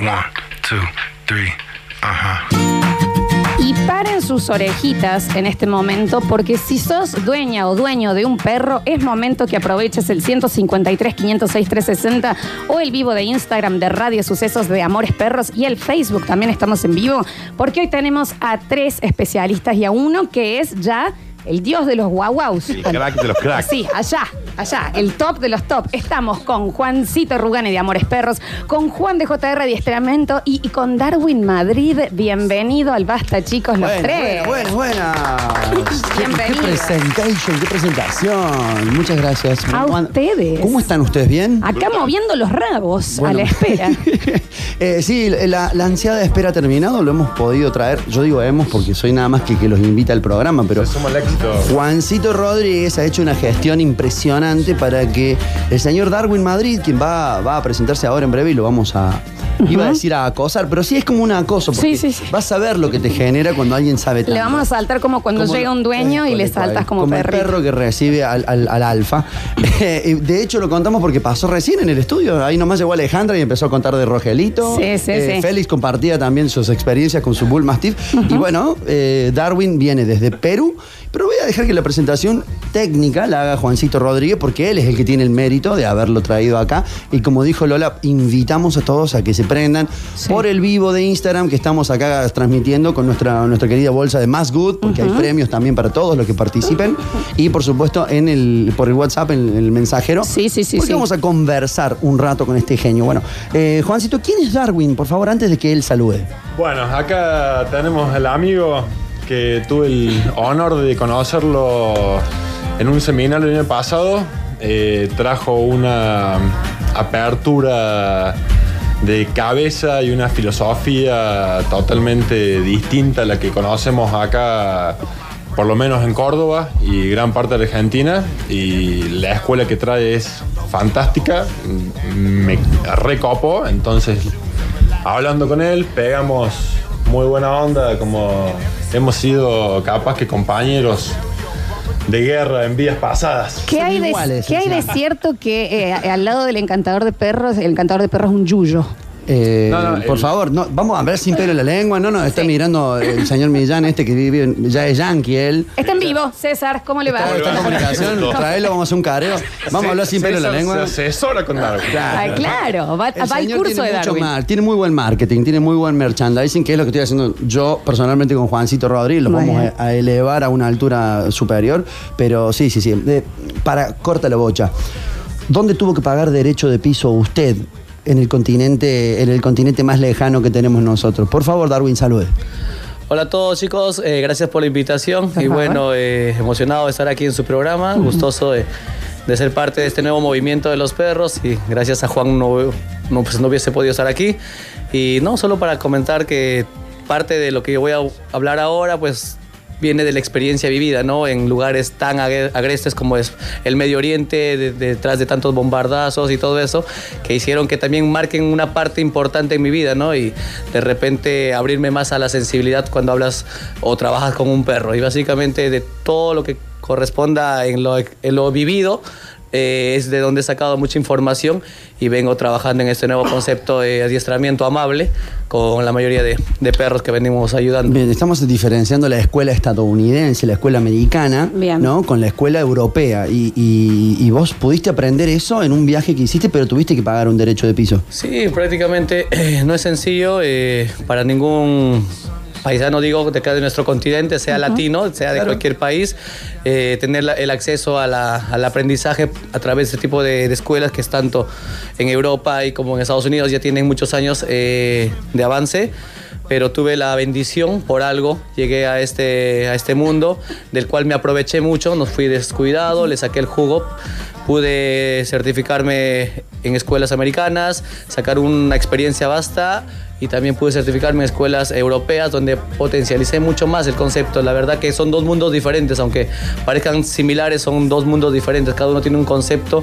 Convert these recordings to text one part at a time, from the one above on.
One, two, three, ajá. Y paren sus orejitas en este momento, porque si sos dueña o dueño de un perro, es momento que aproveches el 153 506 360 o el vivo de Instagram de Radio Sucesos de Amores Perros y el Facebook también estamos en vivo, porque hoy tenemos a tres especialistas y a uno que es ya el dios de los guauaus. El crack de los cracks. Sí, allá, allá, el top de los top. Estamos con Juancito Rugani de Amores Perros, con Juan de JR Adiestramiento y, y con Darwin Madrid. Bienvenido al Basta, chicos, los Bueno, tres. bueno, bueno, buenas. Qué, qué Bienvenido. presentation, qué presentación. Muchas gracias. A Juan- ustedes. ¿Cómo están ustedes? ¿Bien? Acá moviendo los rabos a Bueno. la espera. Eh, sí, la, la ansiada espera ha terminado, lo hemos podido traer. Yo digo hemos porque soy nada más que que los invita al programa, pero Se suma Juancito Rodríguez ha hecho una gestión impresionante para que el señor Darwin Madrid, quien va, va a presentarse ahora en breve y lo vamos a. Iba a decir a acosar, pero sí es como un acoso. porque Sí, sí, sí. Vas a ver lo que te genera cuando alguien sabe tanto. Le vamos a saltar como cuando Como- llega un dueño y le saltas como, el perrito. perro que recibe al, al- al alfa. Eh, de hecho, lo contamos porque pasó recién en el estudio. Ahí nomás llegó Alejandra y empezó a contar de Rogelito. Sí, sí, Eh, sí. Félix compartía también sus experiencias con su Bull Mastiff. Y bueno, eh, Darwin viene desde Perú. Pero voy a dejar que la presentación técnica la haga Juancito Rodríguez porque él es el que tiene el mérito de haberlo traído acá. Y como dijo Lola, invitamos a todos a que se prendan Sí. por el vivo de Instagram que estamos acá transmitiendo con nuestra, nuestra querida bolsa de Más Good, porque hay premios también para todos los que participen. Y por supuesto en el, por el WhatsApp, en el mensajero. Sí, sí, sí, Porque sí. vamos a conversar un rato con este genio. Bueno, eh, Juancito, ¿quién es Darwin? Por favor, antes de que él salude. Bueno, acá tenemos al amigo que tuve el honor de conocerlo en un seminario el año pasado. Eh, trajo una apertura de cabeza y una filosofía totalmente distinta a la que conocemos acá, por lo menos en Córdoba y gran parte de Argentina. Y la escuela que trae es fantástica, me recopo, entonces hablando con él, pegamos muy buena onda, como hemos sido capaz que compañeros de guerra en vidas pasadas. ¿Qué hay, de, iguales, ¿Qué hay de cierto que eh, al lado del encantador de perros, el encantador de perros es un yuyo? Eh, No, no, por el- favor, no, vamos a ver sin pelo en la lengua. No, no, está Sí. mirando el señor Millán, este que vive, en- ya es yankee él. Está en vivo, César, ¿cómo le va? Está, está en comunicación, traelo, vamos a hacer un careo. Vamos a hablar sin pelo en la lengua. Se asesora con Darwin. Ah, claro, va, El va al señor curso tiene de mucho Darwin. mar- tiene muy buen marketing, tiene muy buen merchandising, que es lo que estoy haciendo yo personalmente con Juancito Rodríguez. Lo vamos a, a elevar a una altura superior. Pero sí, sí, sí. De- para, corta la bocha. ¿Dónde tuvo que pagar derecho de piso usted en el continente, en el continente más lejano que tenemos nosotros? Por favor, Darwin, salude. Hola a todos chicos, eh, gracias por la invitación y Ajá. bueno, eh, emocionado de estar aquí en su programa, gustoso de, de ser parte de este nuevo movimiento de los perros y gracias a Juan no, no, pues no hubiese podido estar aquí y no, solo para comentar que parte de lo que voy a hablar ahora pues viene de la experiencia vivida, ¿no? En lugares tan agre- agrestes como es el Medio Oriente, de- detrás de tantos bombardazos y todo eso, que hicieron que también marquen una parte importante en mi vida, ¿no? Y de repente abrirme más a la sensibilidad cuando hablas o trabajas con un perro. Y básicamente de todo lo que corresponda en lo vivido, eh, es de donde he sacado mucha información y vengo trabajando en este nuevo concepto de adiestramiento amable con la mayoría de, de perros que venimos ayudando. Bien, estamos diferenciando la escuela estadounidense, la escuela americana, Bien. ¿no? Con la escuela europea. Y, y- y vos pudiste aprender eso en un viaje que hiciste, pero tuviste que pagar un derecho de piso. Sí, prácticamente eh, no es sencillo eh, para ningún paisano, digo, de acá de nuestro continente, sea latino, sea de cualquier país, eh, tener la- el acceso a la- al aprendizaje a través de este tipo de, de escuelas que es tanto en Europa y como en Estados Unidos ya tienen muchos años eh, de avance. Pero tuve la bendición, por algo, llegué a este, a este mundo, del cual me aproveché mucho, no fui descuidado, le saqué el jugo, pude certificarme en escuelas americanas, sacar una experiencia vasta y también pude certificarme en escuelas europeas donde potencialicé mucho más el concepto. La verdad que son dos mundos diferentes, aunque parezcan similares, son dos mundos diferentes. Cada uno tiene un concepto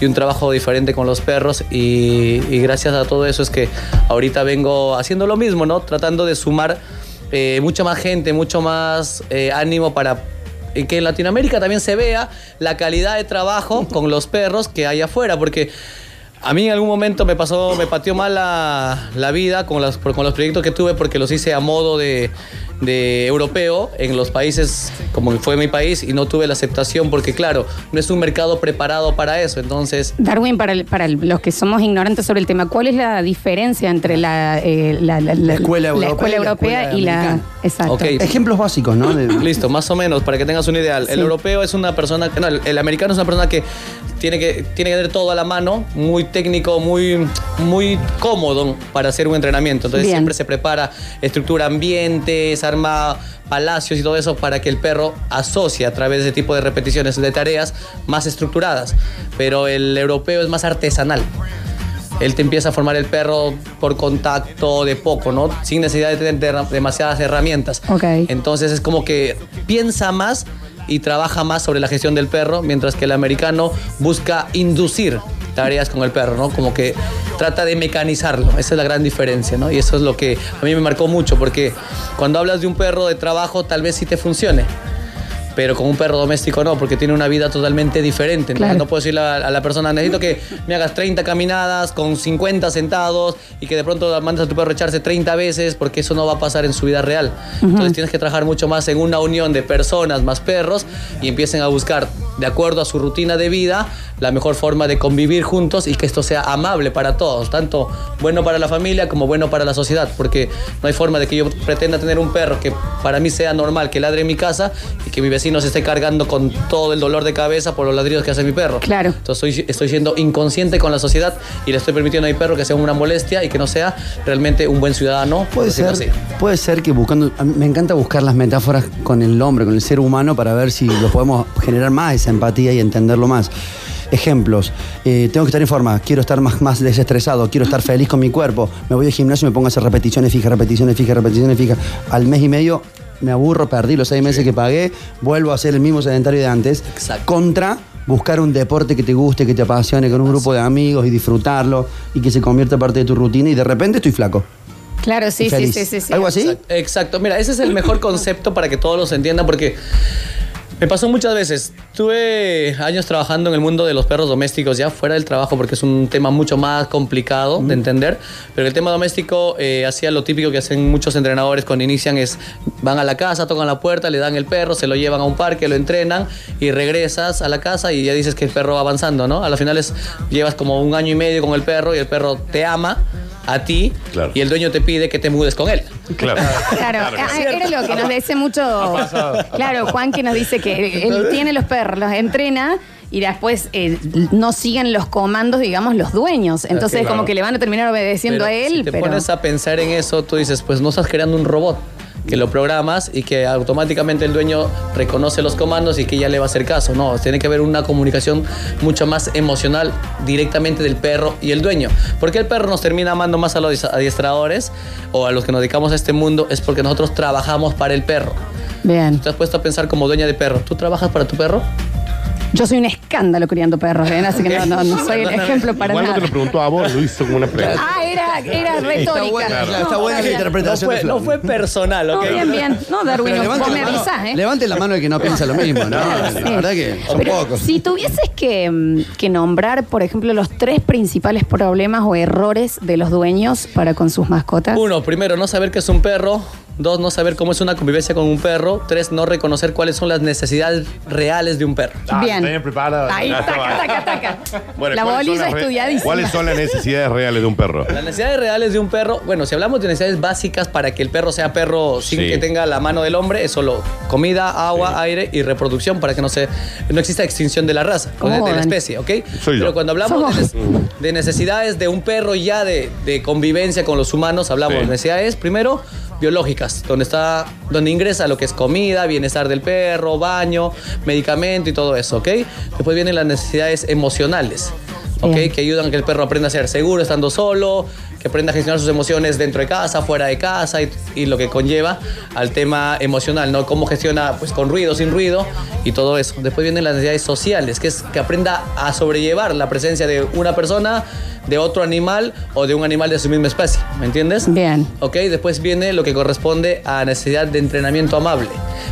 y un trabajo diferente con los perros y, gracias a todo eso es que ahorita vengo haciendo lo mismo, ¿no? Tratando de sumar eh, mucha más gente, mucho más eh, ánimo para que en Latinoamérica también se vea la calidad de trabajo con los perros que hay afuera, porque A mí en algún momento me pasó, me pateó mal la, la vida con, las- con los proyectos que tuve porque los hice a modo de, de europeo en los países como fue mi país y no tuve la aceptación porque claro, no es un mercado preparado para eso. Entonces, Darwin, para, el- para el- los que somos ignorantes sobre el tema, ¿cuál es la diferencia entre la, eh, la, la- la- escuela europea escuela y la europea escuela y la... americana? Exacto. Ejemplos básicos, ¿no? De- Listo, más o menos, para que tengas un ideal. El europeo es una persona, no, el, el americano es una persona que tiene que, tiene que tener todo a la mano, muy técnico, muy, muy cómodo para hacer un entrenamiento. Entonces Bien. siempre se prepara, estructura ambientes, arma palacios y todo eso para que el perro asocie a través de ese tipo de repeticiones de tareas más estructuradas. Pero el europeo es más artesanal. Él te empieza a formar el perro por contacto de poco, ¿no? Sin necesidad de tener demasiadas herramientas. Ok. Entonces es como que piensa más y trabaja más sobre la gestión del perro, mientras que el americano busca inducir tareas con el perro, ¿no? Como que trata de mecanizarlo. Esa es la gran diferencia, ¿no? Y eso es lo que a mí me marcó mucho, porque cuando hablas de un perro de trabajo, tal vez sí te funcione. Pero con un perro doméstico no, porque tiene una vida totalmente diferente. Entonces Claro. no puedo decirle a, a la persona, necesito que me hagas 30 caminadas con 50 sentados y que de pronto mandes a tu perro echarse 30 veces, porque eso no va a pasar en su vida real. Entonces tienes que trabajar mucho más en una unión de personas más perros y empiecen a buscar, de acuerdo a su rutina de vida, la mejor forma de convivir juntos y que esto sea amable para todos, tanto bueno para la familia como bueno para la sociedad, porque no hay forma de que yo pretenda tener un perro que para mí sea normal que ladre en mi casa y que mi vecino se esté cargando con todo el dolor de cabeza por los ladridos que hace mi perro. Claro. Entonces estoy, estoy siendo inconsciente con la sociedad y le estoy permitiendo a mi perro que sea una molestia y que no sea realmente un buen ciudadano. Puede ser, así. puede ser que buscando. me encanta buscar las metáforas con el hombre, con el ser humano, para ver si lo podemos generar más esa empatía y entenderlo más. Ejemplos. eh, tengo que estar en forma, quiero estar más, más desestresado, quiero estar feliz con mi cuerpo. Me voy al gimnasio y me pongo a hacer repeticiones fijas, repeticiones fijas, repeticiones fijas. Al mes y medio me aburro, perdí los seis meses que pagué, vuelvo a ser el mismo sedentario de antes. Exacto. Contra buscar un deporte que te guste, que te apasione, con un grupo de amigos y disfrutarlo y que se convierta parte de tu rutina y de repente estoy flaco. Claro, sí, sí, sí, sí, sí. ¿Algo así? Exacto, exacto. Mira, ese es el mejor concepto para que todos los entiendan porque me pasó muchas veces. Tuve años trabajando en el mundo de los perros domésticos ya fuera del trabajo porque es un tema mucho más complicado de entender. Pero el tema doméstico eh, hacía lo típico que hacen muchos entrenadores cuando inician es van a la casa, tocan la puerta, le dan el perro, se lo llevan a un parque, lo entrenan y regresas a la casa y ya dices que el perro va avanzando, ¿no? A la final es, llevas como un año y medio con el perro y el perro te ama a ti Claro. y el dueño te pide que te mudes con él. Claro. Claro, ah, era lo que nos dice mucho. Claro, Juan que nos dice que él tiene los perros, los entrena y después eh, no siguen los comandos, digamos, los dueños. Entonces, Claro. como que le van a terminar obedeciendo Pero a él. Si te pero... pones a pensar en eso, tú dices, pues no estás creando un robot que lo programas y que automáticamente el dueño reconoce los comandos y que ya le va a hacer caso. No, tiene que haber una comunicación mucho más emocional directamente del perro y el dueño. ¿Por qué el perro nos termina amando más a los adiestradores o a los que nos dedicamos a este mundo? Es porque nosotros trabajamos para el perro. Bien. ¿Te has puesto a pensar como dueña de perro? ¿Tú trabajas para tu perro? Yo soy un escándalo criando perros, ¿eh? así que no, no, no soy el ejemplo para Igual no nada. te lo preguntó a vos, lo hizo como una pregunta. Ah, era, era retórica. buena, claro, está No, buena la bien. No interpretación. de no fue personal, No, ¿ok? bien, bien. No, Darwin, Pero vos levante me la mano- avisás, ¿eh? Levante la mano el que no piensa lo mismo, ¿no? La Sí. verdad que son Pero pocos. Si tuvieses que, mm, que nombrar, por ejemplo, los tres principales problemas o errores de los dueños para con sus mascotas. Uno, primero, no saber qué es un perro. Dos, no saber cómo es una convivencia con un perro. Tres, no reconocer cuáles son las necesidades reales de un perro. Ah, Bien. tenía preparado. Ahí, Ya taca, taca, taca. Bueno, la ¿cuáles son bolilla las re- estudiadísima. ¿Cuáles son las necesidades reales de un perro? Las necesidades reales de un perro, bueno, si hablamos de necesidades básicas para que el perro sea perro sin Sí. que tenga la mano del hombre, es solo comida, agua, aire y reproducción para que no se no exista extinción de la raza, ¿Cómo de, de la especie, ¿ok? Soy yo. Pero cuando hablamos de, Somos- nes- de necesidades de un perro ya de, de convivencia con los humanos, hablamos Sí. de necesidades primero biológicas, donde está donde ingresa lo que es comida, bienestar del perro, baño, medicamento y todo eso, ¿ok? Después vienen las necesidades emocionales. ¿ok? Bien. Que ayudan a que el perro aprenda a ser seguro estando solo, que aprenda a gestionar sus emociones dentro de casa, fuera de casa y, y lo que conlleva al tema emocional, ¿no? Cómo gestiona pues con ruido, sin ruido y todo eso. Después vienen las necesidades sociales, que es que aprenda a sobrellevar la presencia de una persona, de otro animal o de un animal de su misma especie, ¿me entiendes? Bien. Ok, después viene lo que corresponde a necesidad de entrenamiento amable.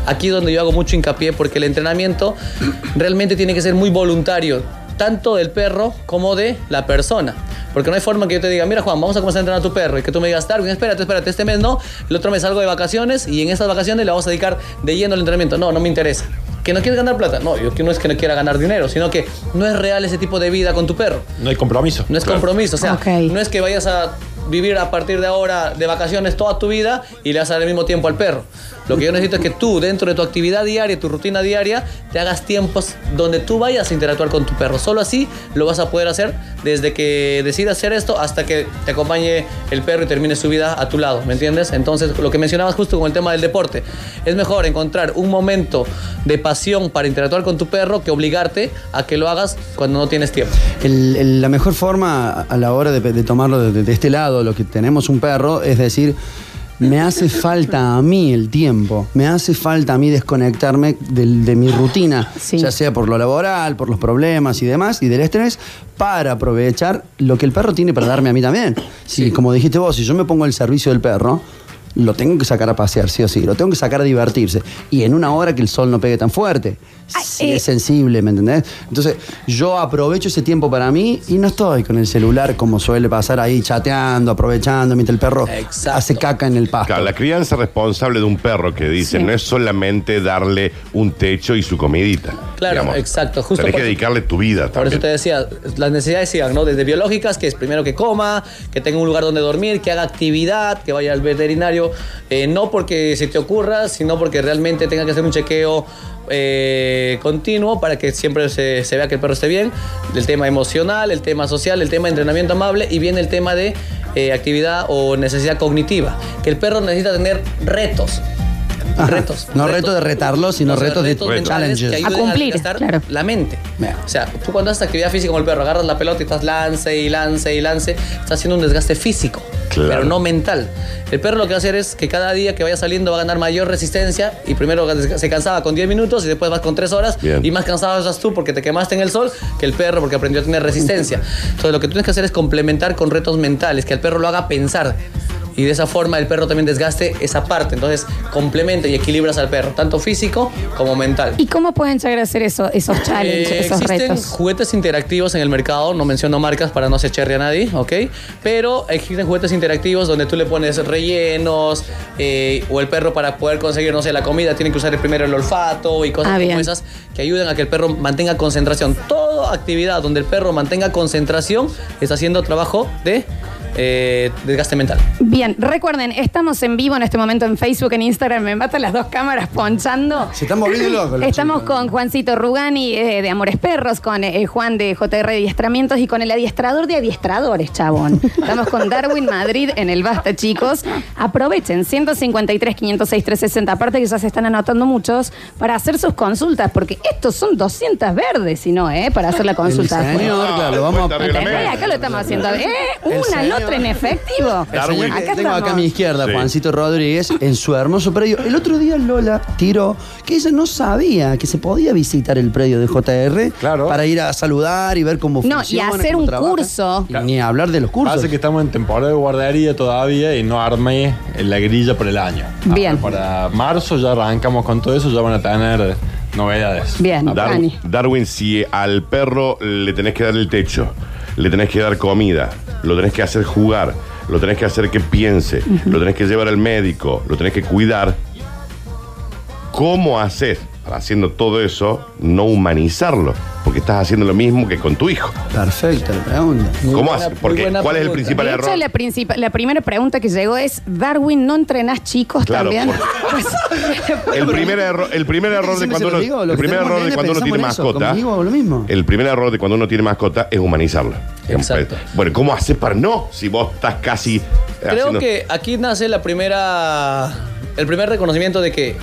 Aquí donde yo hago mucho hincapié porque el entrenamiento realmente tiene que ser muy voluntario. Tanto del perro como de la persona. Porque no hay forma que yo te diga, mira Juan, vamos a comenzar a entrenar a tu perro y que tú me digas, Darwin, espérate, espérate, este mes no, el otro mes salgo de vacaciones y en esas vacaciones le vamos a dedicar de lleno al entrenamiento. No, no me interesa. ¿Que no quieres ganar plata? No, yo no es que no quiera ganar dinero, sino que no es real ese tipo de vida con tu perro. No hay compromiso. No es compromiso, o sea, Ok. no es que vayas a vivir a partir de ahora de vacaciones toda tu vida y le vas a mismo tiempo al perro. Lo que yo necesito es que tú, dentro de tu actividad diaria, tu rutina diaria, te hagas tiempos donde tú vayas a interactuar con tu perro. Solo así lo vas a poder hacer desde que decidas hacer esto hasta que te acompañe el perro y termine su vida a tu lado, ¿me entiendes? Entonces, lo que mencionabas justo con el tema del deporte, es mejor encontrar un momento de pasión para interactuar con tu perro que obligarte a que lo hagas cuando no tienes tiempo. La mejor forma a la hora de, tomarlo de este lado, lo que tenemos un perro, es decir, me hace falta a mí el tiempo, me hace falta a mí desconectarme de, mi rutina, Sí. ya sea por lo laboral, por los problemas y demás, y del estrés, para aprovechar lo que el perro tiene para darme a mí también. Si, como dijiste vos, si yo me pongo al servicio del perro, lo tengo que sacar a pasear, sí o sí, lo tengo que sacar a divertirse. Y en una hora que el sol no pegue tan fuerte. Ay, si eh. es sensible, ¿me entendés? Entonces, yo aprovecho ese tiempo para mí y no estoy con el celular como suele pasar ahí, chateando, aprovechando, mientras el perro Exacto. hace caca en el pasto. Claro, la crianza responsable de un perro que dice Sí. no es solamente darle un techo y su comidita. Claro, exacto, justo Tenés por- que dedicarle tu vida Por eso también. te decía, las necesidades sigan, ¿no? Desde biológicas, que es primero que coma, que tenga un lugar donde dormir, que haga actividad, que vaya al veterinario, eh, no porque se te ocurra, sino porque realmente tenga que hacer un chequeo eh, continuo para que siempre se, vea que el perro esté bien. El tema emocional, el tema social, el tema de entrenamiento amable y viene el tema de eh, actividad o necesidad cognitiva, que el perro necesita tener retos. Ajá. Retos. No reto de retarlo, sino O sea, retos de challenges. que A cumplir, claro. la mente. O sea, tú cuando haces actividad física con el perro, agarras la pelota y estás lance y lance y lance, estás haciendo un desgaste físico, Claro. pero no mental. El perro lo que va a hacer es que cada día que vaya saliendo va a ganar mayor resistencia y primero se cansaba con 10 minutos y después vas con 3 horas Bien. y más cansado estás tú porque te quemaste en el sol que el perro porque aprendió a tener resistencia. Entonces lo que tú tienes que hacer es complementar con retos mentales, que el perro lo haga pensar. Y de esa forma el perro también desgaste esa parte. Entonces complementa y equilibras al perro, tanto físico como mental. ¿Y cómo pueden llegar a hacer eso, esos challenges, Eh, esos existen retos? juguetes interactivos en el mercado, no menciono marcas para no se cherry a nadie, ¿ok? Pero existen juguetes interactivos donde tú le pones rellenos eh, o el perro para poder conseguir, no sé, la comida tiene que usar primero el olfato y cosas Ah, como bien. esas que ayudan a que el perro mantenga concentración. Toda actividad donde el perro mantenga concentración está haciendo trabajo de eh, desgaste mental. Bien, recuerden, estamos en vivo en este momento en Facebook, en Instagram, me matan las dos cámaras ponchando. Se están volviendo locos. los Estamos chicos. con Juancito Rugani eh, de Amores Perros, con eh, Juan de JR Adiestramientos y con el adiestrador de adiestradores, chabón. Estamos con Darwin Madrid en el Basta, chicos. Aprovechen, 153, 506, 360. Aparte que ya se están anotando muchos para hacer sus consultas, porque estos son 200 verdes, si no, ¿eh? Para hacer la consulta. El señor, claro, vamos a... Acá lo estamos haciendo. ¿Eh? Una señor- en efectivo. Que Acá tengo acá a estamos. mi izquierda, Sí. Juancito Rodríguez, en su hermoso predio. El otro día Lola tiró que ella no sabía que se podía visitar el predio de JR Claro. para ir a saludar y ver cómo No, y funciona. hacer cómo un trabaja. curso. Y ni hablar de los cursos. Pasa que estamos en temporada de guardería todavía y no armé la grilla por el año. Bien. Ahora, Para marzo ya arrancamos con todo eso, ya van a tener novedades. Bien, Ah, Dar- Dani. Darwin, si al perro le tenés que dar el techo, le tenés que dar comida, lo tenés que hacer jugar, lo tenés que hacer que piense, lo tenés que llevar al médico, lo tenés que cuidar, ¿cómo haces haciendo todo eso no humanizarlo? Porque estás haciendo lo mismo que con tu hijo. Perfecto, la pregunta. Muy ¿Cómo buena- haces? Porque ¿cuál es el principal De error? la, princip- la primera pregunta que llegó es, Darwin, ¿no entrenás chicos Claro, también? por- Pues, El primer error, el primer error de cuando uno, digo, lo el que primer tenemos error de nene, cuando uno tiene eso, mascota, conmigo lo mismo. el primer error de cuando uno tiene mascota es humanizarlo. Exacto. Bueno, ¿cómo haces para no si vos estás casi Creo haciendo- que aquí nace la primera, el primer reconocimiento de que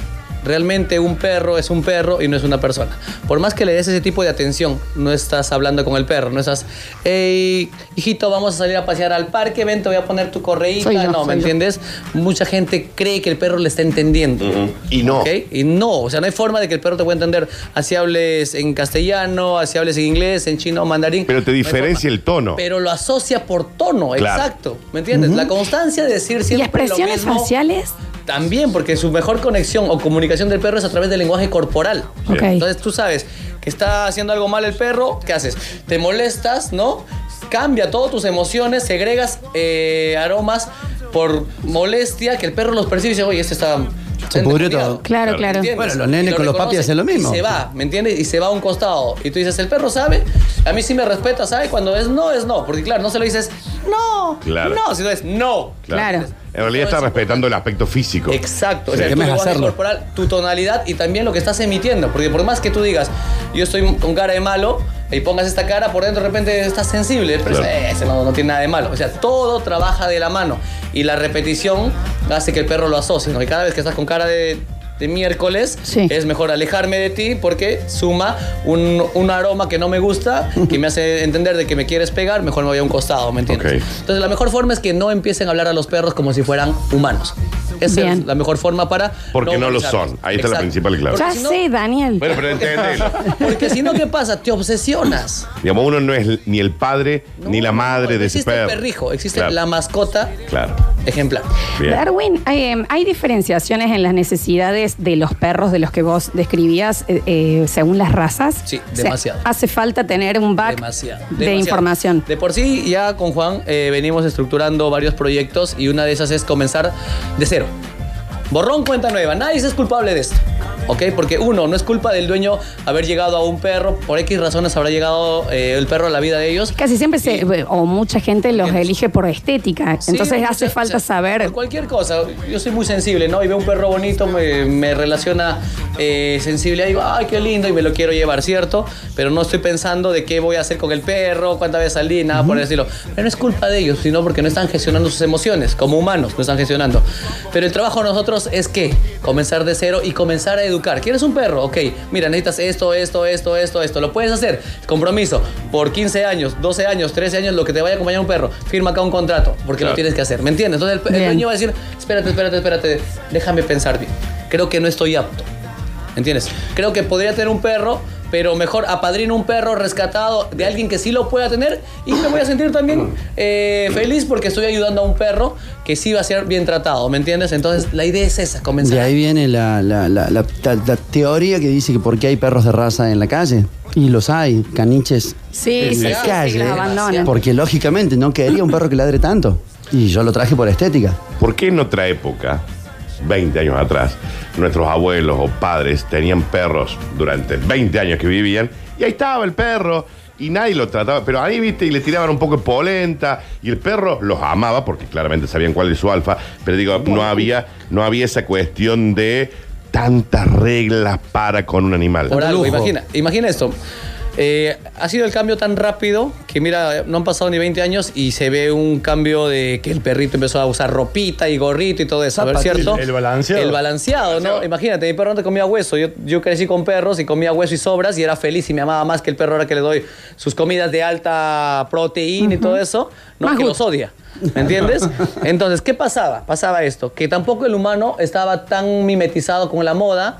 realmente un perro es un perro y no es una persona. Por más que le des ese tipo de atención, no estás hablando con el perro, no estás, hey, hijito, vamos a salir a pasear al parque, ven, te voy a poner tu correíta. Yo, no, ¿me yo. entiendes? Mucha gente cree que el perro le está entendiendo. Y no. ¿Ok? Y no, o sea, no hay forma de que el perro te pueda entender así hables en castellano, así hables en inglés, en chino, mandarín. Pero te diferencia el tono. Pero lo asocia por tono, Claro. exacto. ¿Me entiendes? La constancia de decir ¿Y siempre expresiones lo mismo, faciales? También, porque su mejor conexión o comunicación del perro es a través del lenguaje corporal. Entonces tú sabes, que está haciendo algo mal el perro, ¿qué haces? Te molestas, ¿no? Cambia todas tus emociones, segregas eh, aromas por molestia, que el perro los percibe y dice, oye, este está... Se pudrió endemoniado". todo. Claro, claro. Bueno, los nenes lo con los papis hacen lo mismo. Y se va, ¿me entiendes? Y se va a un costado. Y tú dices, el perro sabe, a mí sí me respeta, ¿sabe? Cuando es no, es no. Porque claro, no se lo dices, no, Claro. no, sino es no. Claro. En realidad está respetando el aspecto físico. Exacto, o Sí. sea, ¿Qué tu lenguaje hacerlo? corporal, tu tonalidad y también lo que estás emitiendo. Porque por más que tú digas, yo estoy con cara de malo y pongas esta cara, por dentro de repente estás sensible, pero Claro. ese no, no tiene nada de malo. O sea, todo trabaja de la mano y la repetición hace que el perro lo asocie. ¿no? Y cada vez que estás con cara de, de miércoles, Sí. es mejor alejarme de ti porque suma un, un aroma que no me gusta, que me hace entender de que me quieres pegar, mejor me voy a un costado, ¿me entiendes? Entonces, la mejor forma es que no empiecen a hablar a los perros como si fueran humanos. Esa Bien. es la mejor forma para. Porque no lo son. Ahí está la principal clave. Ya Porque si no- sé, Daniel. Bueno, pero entendelo. Porque si no, ¿qué pasa? Te obsesionas. Digamos, uno no es ni el padre ni la madre No, de ese existe perro. el perrijo, existe Claro, la mascota Claro. ejemplar. Bien. Darwin, hay, em, hay diferenciaciones en las necesidades de los perros de los que vos describías eh, eh, según las razas. Sí, O sea, demasiado. hace falta tener un back Demasiado. de demasiado. información. De por sí, ya con Juan eh, venimos estructurando varios proyectos y una de esas es comenzar de cero. Borrón cuenta nueva. Nadie es culpable de esto. ¿Ok? Porque uno, no es culpa del dueño haber llegado a un perro. Por X razones habrá llegado eh, el perro a la vida de ellos. Casi siempre se, o mucha gente los Bien. elige por estética. Sí, Entonces o hace sea, falta o sea, saber. cualquier cosa. Yo soy muy sensible, ¿no? Y veo un perro bonito, me, me relaciona eh, sensible. Y digo, ay, qué lindo, y me lo quiero llevar, ¿cierto? Pero no estoy pensando de qué voy a hacer con el perro, cuántas veces salí, nada por el estilo. Pero no es culpa de ellos, sino porque no están gestionando sus emociones. Como humanos, no están gestionando. Pero el trabajo de nosotros es que comenzar de cero y comenzar a educar. ¿Quieres un perro? Ok, mira, necesitas esto, esto, esto, esto, esto. Lo puedes hacer. Compromiso. Por 15 años, 12 años, 13 años, lo que te vaya a acompañar un perro. Firma acá un contrato, porque Claro. lo tienes que hacer. ¿Me entiendes? Entonces el, el dueño va a decir, espérate, espérate, espérate, déjame pensar bien. Creo que no estoy apto. ¿Entiendes? Creo que podría tener un perro, pero mejor apadrino un perro rescatado de alguien que sí lo pueda tener y me voy a sentir también eh, feliz porque estoy ayudando a un perro que sí va a ser bien tratado, ¿me entiendes? Entonces la idea es esa, comenzar. De ahí viene la, la- la- la- la- la teoría que dice que por qué hay perros de raza en la calle. Y los hay, caniches Sí, en sí, la sí, calle. los. Porque lógicamente no quería un perro que ladre tanto. Y yo lo traje por estética. ¿Por qué en otra época, 20 años atrás, nuestros abuelos o padres tenían perros durante 20 años que vivían y ahí estaba el perro y nadie lo trataba? Pero ahí, viste, y le tiraban un poco de polenta y el perro los amaba porque claramente sabían cuál es su alfa, pero digo, no había, no había esa cuestión de tantas reglas para con un animal. Por algo, imagina, imagina esto. Eh, ha sido el cambio tan rápido que mira, no han pasado ni 20 años y se ve un cambio de que el perrito empezó a usar ropita y gorrito y todo eso, a ver. ¿cierto? El balanceado. El balanceado, ¿no? Imagínate, mi perro antes comía hueso. Yo, yo crecí con perros y comía hueso y sobras y era feliz y me amaba más que el perro ahora que le doy sus comidas de alta proteína y todo eso, no Más que los odia. ¿Me entiendes? Entonces, ¿qué pasaba? Pasaba esto, que tampoco el humano estaba tan mimetizado con la moda.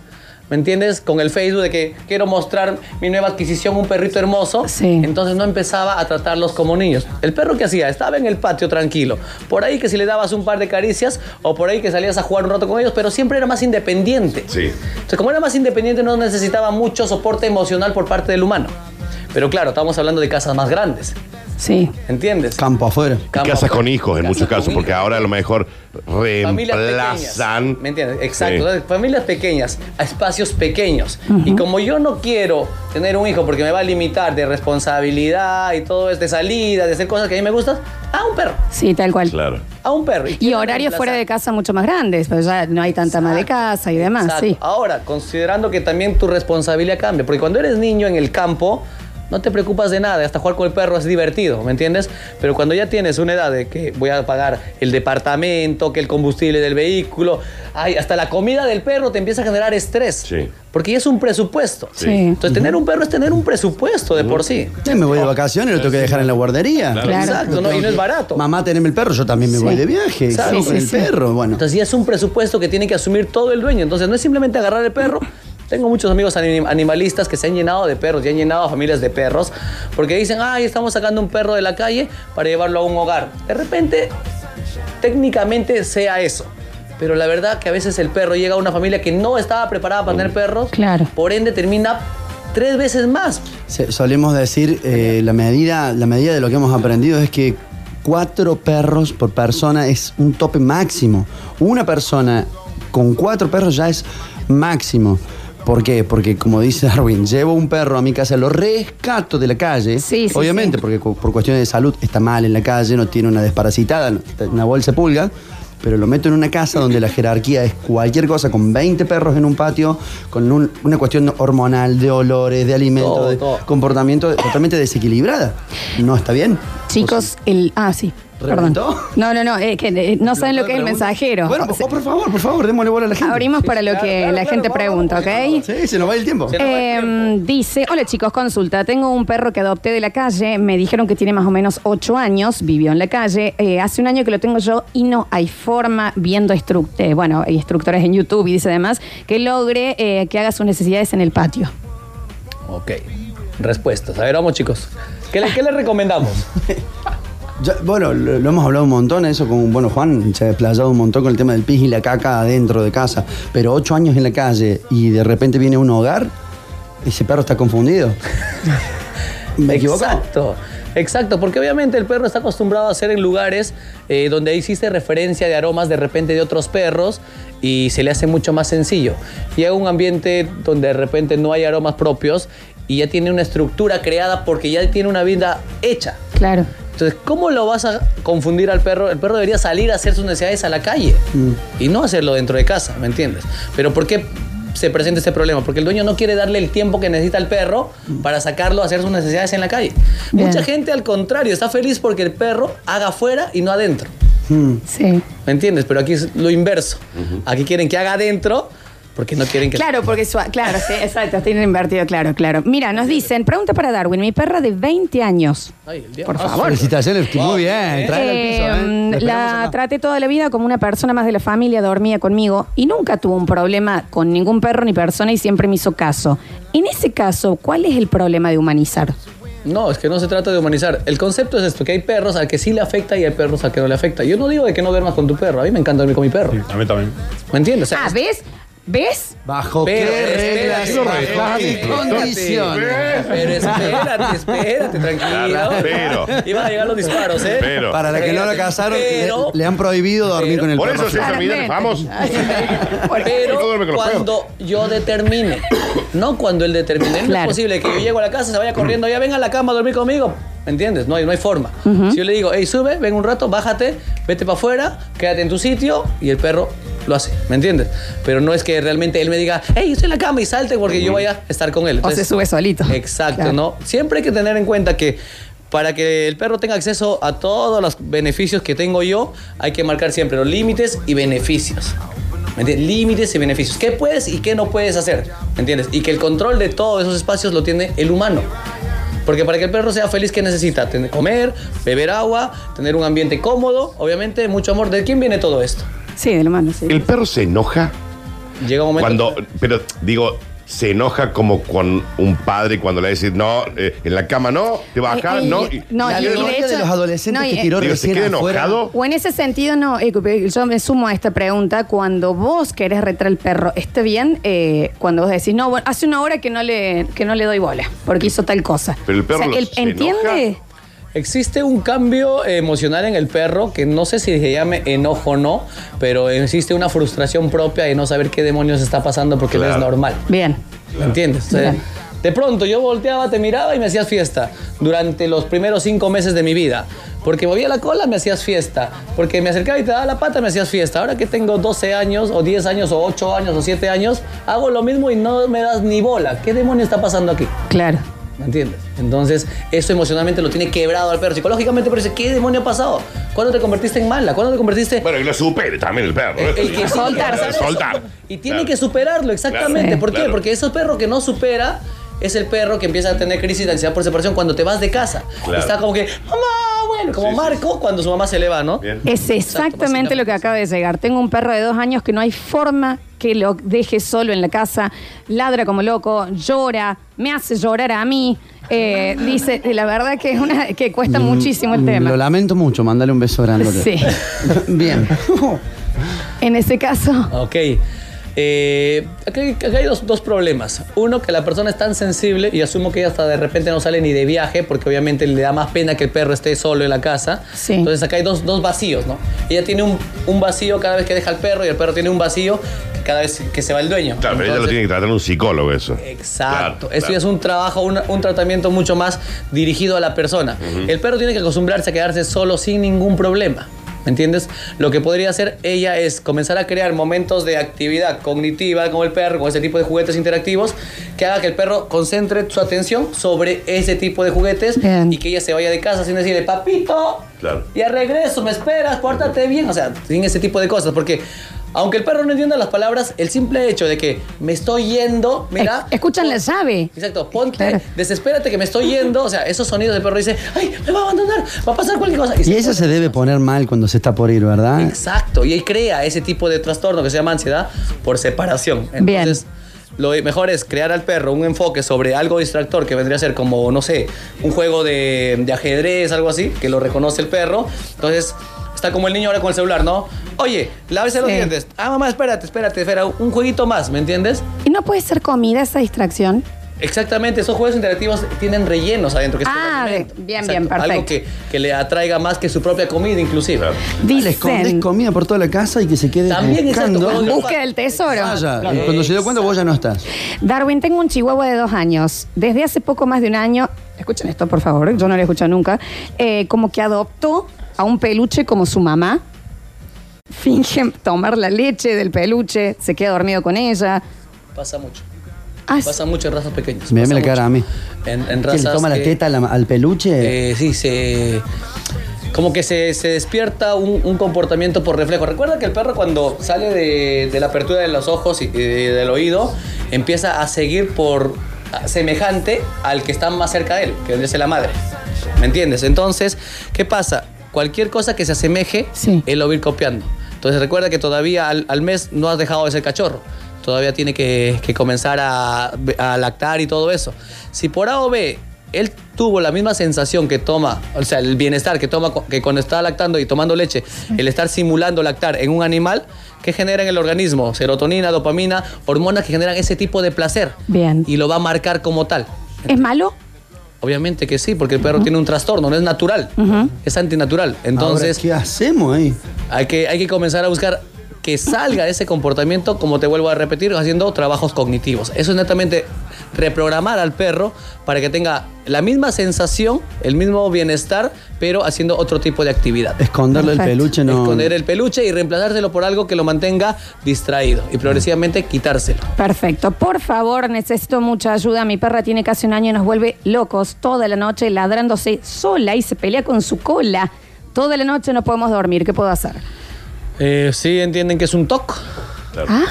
¿Me entiendes? Con el Facebook de que quiero mostrar mi nueva adquisición, un perrito hermoso. Sí. Entonces no empezaba a tratarlos como niños. El perro que hacía, estaba en el patio tranquilo. Por ahí que si le dabas un par de caricias o por ahí que salías a jugar un rato con ellos, pero siempre era más independiente. Sí. Entonces, como era más independiente, no necesitaba mucho soporte emocional por parte del humano. Pero claro, estamos hablando de casas más grandes. Sí. ¿Entiendes? Campo afuera. Y Campo casas con hijos en Casas muchos casos, porque ahora a lo mejor Familias reemplazan. pequeñas. ¿Me entiendes? Exacto. Sí. Familias pequeñas a espacios pequeños. Y como yo no quiero tener un hijo porque me va a limitar de responsabilidad y todo es de salida, de hacer cosas que a mí me gustan, a un perro. Sí, tal cual. Claro. A un perro. Y horarios fuera de casa mucho más grandes, pero ya no hay tanta ama de casa y demás, Exacto. sí. Ahora, considerando que también tu responsabilidad cambia, porque cuando eres niño en el campo, no te preocupas de nada, hasta jugar con el perro es divertido, ¿me entiendes? Pero cuando ya tienes una edad de que voy a pagar el departamento, que el combustible del vehículo, ay, hasta la comida del perro te empieza a generar estrés. Sí. Porque ya es un presupuesto. Sí. Entonces, tener un perro es tener un presupuesto de por sí. Sí, me voy de vacaciones, lo tengo que dejar en la guardería. Claro. Exacto, ¿no? y no es barato. Mamá, teneme el perro, yo también me Sí. voy de viaje. Exacto. salgo Sí, con sí, el sí. perro. Bueno, Entonces ya es un presupuesto que tiene que asumir todo el dueño. Entonces no es simplemente agarrar el perro. Tengo muchos amigos anim- animalistas que se han llenado de perros y han llenado a familias de perros porque dicen, ay, estamos sacando un perro de la calle para llevarlo a un hogar. De repente, técnicamente sea eso. Pero la verdad que a veces el perro llega a una familia que no estaba preparada para tener perros. Claro. Por ende termina tres veces más. Se- Solemos decir, eh, la, medida, la medida de lo que hemos aprendido es que cuatro perros por persona es un tope máximo. Una persona con cuatro perros ya es máximo. ¿Por qué? Porque como dice Darwin, llevo un perro a mi casa, lo rescato de la calle. Sí, sí, Obviamente, sí. porque por cuestiones de salud está mal en la calle, no tiene una desparasitada, una bolsa pulga. Pero lo meto en una casa donde la jerarquía es cualquier cosa, con 20 perros en un patio, con un- una cuestión hormonal, de olores, de alimentos, Todo, de todo. comportamiento totalmente desequilibrada. No está bien. Chicos, el. Ah, sí. Perdón. ¿Reventó? No, no, no, es que eh, no saben lo que es el mensajero. Bueno, O por, sea, por favor, por favor, démosle bola a la gente. abrimos para lo claro, que claro, la claro, gente vamos, pregunta, ¿ok? Sí, se nos va el tiempo. Va el Eh, dice, hola chicos, consulta, tengo un perro que adopté de la calle, me dijeron que tiene más o menos 8 años, vivió en la calle, eh, hace un año que lo tengo yo y no hay forma viendo eh, bueno, hay instructores en YouTube y dice además que logre eh, que haga sus necesidades en el patio. Ok. Respuestas. A ver, vamos chicos. ¿Qué le, qué le recomendamos? Ya, bueno, lo, lo hemos hablado un montón, eso con, bueno, Juan se ha desplayado un montón con el tema del pis y la caca adentro de casa, pero ocho años en la calle y de repente viene a un hogar, ese perro está confundido. ¿Me equivoco? Exacto. Exacto, porque obviamente el perro está acostumbrado a hacer en lugares eh, donde existe referencia de aromas de repente de otros perros y se le hace mucho más sencillo. Llega a un ambiente donde de repente no hay aromas propios y ya tiene una estructura creada porque ya tiene una vida hecha. Claro. Entonces, ¿cómo lo vas a confundir al perro? El perro debería salir a hacer sus necesidades a la calle y no hacerlo dentro de casa, ¿me entiendes? Pero ¿por qué se presenta este problema? Porque el dueño no quiere darle el tiempo que necesita al perro para sacarlo a hacer sus necesidades en la calle. Bien. Mucha gente, al contrario, está feliz porque el perro haga afuera y no adentro. Sí. ¿Me entiendes? Pero aquí es lo inverso. Aquí quieren que haga adentro porque no quieren que... Claro, porque su, claro, sí, exacto, tienen invertido, claro, claro. Mira, nos dicen, pregunta para Darwin, mi perra de 20 años. Ay, el diablo. Por favor. Felicitaciones, que muy bien. Tráela al Eh, piso, ¿eh? La acá. traté toda la vida como una persona más de la familia, dormía conmigo y nunca tuvo un problema con ningún perro ni persona y siempre me hizo caso. En ese caso, ¿cuál es el problema de humanizar? No, es que no se trata de humanizar. El concepto es esto, que hay perros al que sí le afecta y hay perros al que no le afecta. Yo no digo de que no duermas con tu perro. A mí me encanta dormir con mi perro. A mí también. ¿Me entiendes? O sea, Ah, ¿ves? ¿Ves? ¿Bajo Pero, qué reglas? espérate, ¿Bajo qué espérate. condiciones? Pero espérate, espérate, tranquilo. Pero. Iban a llegar los disparos, ¿eh? Pero. Para la que no la casaron, le, Pero- le han prohibido dormir pero- con el Por eso se hizo Claramente. Miguel famoso. Pero cuando yo determine, no cuando él determine. No es posible que yo llego a la casa, se vaya corriendo, ya venga a la cama a dormir conmigo. ¿Me entiendes? No hay, no hay forma. Si yo le digo, hey, sube, ven un rato, bájate, vete para afuera, quédate en tu sitio y el perro lo hace. ¿Me entiendes? Pero no es que realmente él me diga, hey, estoy en la cama y salte porque yo vaya a estar con él. O se sube solito. Exacto, Claro. ¿no? Siempre hay que tener en cuenta que para que el perro tenga acceso a todos los beneficios que tengo yo, hay que marcar siempre los límites y beneficios. ¿Me entiendes? Límites y beneficios. ¿Qué puedes y qué no puedes hacer? ¿Me entiendes? Y que el control de todos esos espacios lo tiene el humano. Porque para que el perro sea feliz, ¿qué necesita? Tener, comer, beber agua, tener un ambiente cómodo, obviamente mucho amor. ¿De quién viene todo esto? Sí, del humano, sí. El perro se enoja Llega un momento... cuando. Pero digo, se enoja como con un padre cuando le dice, no, eh, en la cama no, te bajas, Eh, eh, no. y- y- no, La y de hecho- de los adolescentes no, que tiró digo, se queda afuera. enojado. O en ese sentido, no, eh, yo me sumo a esta pregunta, cuando vos querés retar al perro, ¿está bien? Eh, cuando vos decís, no, bueno, hace una hora que no le, que no le doy bola, porque hizo tal cosa. Pero el perro O sea, lo- él se entiende. enoja. Existe un cambio emocional en el perro que no sé si se llame enojo o no, pero existe una frustración propia de no saber qué demonios está pasando porque no es Claro. normal. Bien. ¿Me entiendes? O sea, Bien. de pronto yo volteaba, te miraba y me hacías fiesta durante los primeros cinco meses de mi vida. Porque movía la cola, me hacías fiesta. Porque me acercaba y te daba la pata, me hacías fiesta. Ahora que tengo 12 años, o 10 años, o 8 años, o 7 años, hago lo mismo y no me das ni bola. ¿Qué demonio está pasando aquí? Claro. ¿Me entiendes? Entonces, eso emocionalmente lo tiene quebrado al perro. Psicológicamente, pero dice, ¿qué demonio ha pasado? ¿Cuándo te convertiste en mala? ¿Cuándo te convertiste Bueno, y lo supere también el perro. el, el que Soltar. Soltar. Y tiene Claro. que superarlo, exactamente. Claro. ¿Por qué? Claro. Porque ese perro que no supera es el perro que empieza a tener crisis de ansiedad por separación cuando te vas de casa. Claro. Está como que, mamá, bueno, como Sí, sí, Marco cuando su mamá se le va, ¿no? Bien. Es exactamente lo que acaba de llegar. Tengo un perro de dos años que no hay forma que lo deje solo en la casa. Ladra como loco, llora, me hace llorar a mí. Eh, dice, la verdad que es una que cuesta muchísimo el Mm, tema. Lo lamento mucho, mándale un beso grande. Sí. Bien. En ese caso, Ok. Eh, acá, hay- acá hay dos, dos problemas. Uno, que la persona es tan sensible y asumo que ella hasta de repente no sale ni de viaje porque obviamente le da más pena que el perro esté solo en la casa. Sí. Entonces acá hay dos, dos vacíos, ¿no? Ella tiene un, un vacío cada vez que deja al perro y el perro tiene un vacío cada vez que se va el dueño. Claro, pero ella lo tiene que tratar un psicólogo eso. Exacto. Claro, Eso claro. ya es un trabajo, un, un tratamiento mucho más dirigido a la persona. El perro tiene que acostumbrarse a quedarse solo sin ningún problema. ¿Me entiendes? Lo que podría hacer ella es comenzar a crear momentos de actividad cognitiva con el perro, con ese tipo de juguetes interactivos, que haga que el perro concentre su atención sobre ese tipo de juguetes Bien. y que ella se vaya de casa sin decirle, papito, Claro. ya regreso, me esperas, pórtate bien. O sea, sin ese tipo de cosas. Porque aunque el perro no entienda las palabras, el simple hecho de que me estoy yendo, mira. Es- escuchan la llave. Exacto, ponte, Claro. desespérate que me estoy yendo. O sea, esos sonidos del perro dice, ay, me va a abandonar, va a pasar cualquier cosa. Y ella se debe poner mal cuando se está por ir, ¿verdad? Exacto, y ahí crea ese tipo de trastorno que se llama ansiedad por separación. Bien. Entonces, lo mejor es crear al perro un enfoque sobre algo distractor que vendría a ser como, no sé, un juego de, de ajedrez, algo así, que lo reconoce el perro. Entonces, está como el niño ahora con el celular, ¿no? Oye, lávese los Sí. dientes. Ah, mamá, espérate, espérate, espera, un jueguito más, ¿me entiendes? ¿Y no puede ser comida esa distracción? Exactamente, esos juegos interactivos tienen rellenos adentro. Que es Ah, alimento. bien, bien, Algo perfecto. que, que le atraiga más que su propia comida, inclusive. Le escondes Dicen. comida por toda la casa y que se quede También, exacto, buscando. cuando- Busca el tesoro. Vaya, y cuando se dio cuenta vos ya no estás. Darwin, tengo un chihuahua de dos años. Desde hace poco más de un año, escuchen esto por favor, yo no lo he escuchado nunca, eh, como que adoptó a un peluche como su mamá. Finge tomar la leche del peluche, se queda dormido con ella. Pasa mucho. Ah, Pasa mucho en razas pequeñas. Mírame pasa la cara mucho. a mí. En, en ¿Que razas. le toma la teta al, al peluche? eh, sí, se. Como que se, se despierta un, un comportamiento por reflejo. Recuerda que el perro, cuando sale de, de la apertura de los ojos y, y del oído, empieza a seguir por semejante al que está más cerca de él, que vendría a ser la madre. ¿Me entiendes? Entonces, ¿qué pasa? Cualquier cosa que se asemeje, Sí. él lo va a ir copiando. Entonces, recuerda que todavía al, al mes no has dejado de ser cachorro. Todavía tiene que, que comenzar a, a lactar y todo eso. Si por A o B él tuvo la misma sensación que toma, o sea, el bienestar que toma que cuando está lactando y tomando leche, el estar simulando lactar en un animal, ¿qué genera en el organismo? Serotonina, dopamina, hormonas que generan ese tipo de placer. Bien. Y lo va a marcar como tal. ¿Es malo? Obviamente que sí, porque el perro tiene un trastorno, no es natural, es antinatural. Entonces, Ahora, ¿qué hacemos ahí? hay que, hay que comenzar a buscar que salga ese comportamiento, como te vuelvo a repetir, haciendo trabajos cognitivos. Eso es netamente reprogramar al perro para que tenga la misma sensación, el mismo bienestar, pero haciendo otro tipo de actividad. Esconderle el peluche no. Esconder el peluche y reemplazárselo por algo que lo mantenga distraído y progresivamente quitárselo. Perfecto. Por favor, necesito mucha ayuda. Mi perra tiene casi un año y nos vuelve locos toda la noche ladrándose sola y se pelea con su cola. Toda la noche no podemos dormir. ¿Qué puedo hacer? Eh, sí entienden que es un TOC. Ah,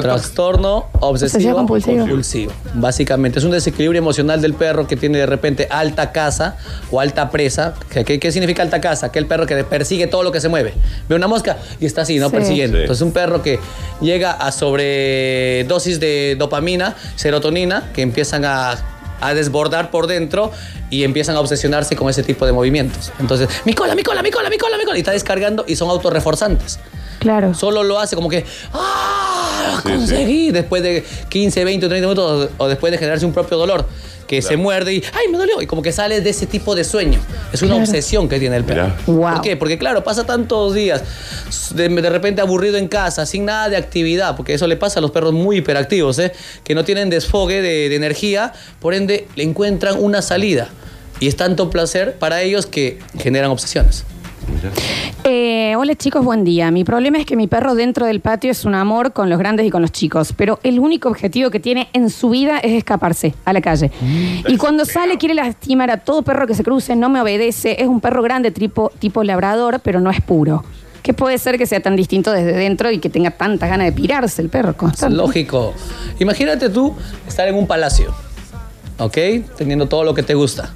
Trastorno obsesivo compulsivo. compulsivo. Básicamente es un desequilibrio emocional del perro que tiene de repente alta caza o alta presa. ¿Qué, qué- qué significa alta caza? Que el perro que persigue todo lo que se mueve. Ve una mosca y está así, ¿no? Sí. Persiguiendo. Sí. Entonces un perro que llega a sobredosis de dopamina, serotonina, que empiezan a a desbordar por dentro y empiezan a obsesionarse con ese tipo de movimientos. Entonces, mi cola, mi cola, mi cola, mi cola, mi cola, y está descargando y son autorreforzantes. claro. Solo lo hace como que, ¡ah! Sí, Conseguí. Después de 15, 20 o 30 minutos o después de generarse un propio dolor que se muerde y, ¡ay, me dolió! Y como que sale de ese tipo de sueño. Es una Claro. obsesión que tiene el perro. Wow. ¿Por qué? Porque, claro, pasa tantos días de, de repente aburrido en casa, sin nada de actividad, porque eso le pasa a los perros muy hiperactivos, ¿eh? que no tienen desfogue de, de energía, por ende le encuentran una salida. Y es tanto placer para ellos que generan obsesiones. Eh, hola chicos, buen día. Mi problema es que mi perro dentro del patio es un amor con los grandes y con los chicos, pero el único objetivo que tiene en su vida es escaparse a la calle. Y cuando sale quiere lastimar a todo perro que se cruce, no me obedece, es un perro grande tipo, tipo labrador, pero no es puro. ¿Qué puede ser que sea tan distinto desde dentro y que tenga tantas ganas de pirarse el perro? Constante? lógico. Imagínate tú estar en un palacio, ¿ok? Teniendo todo lo que te gusta.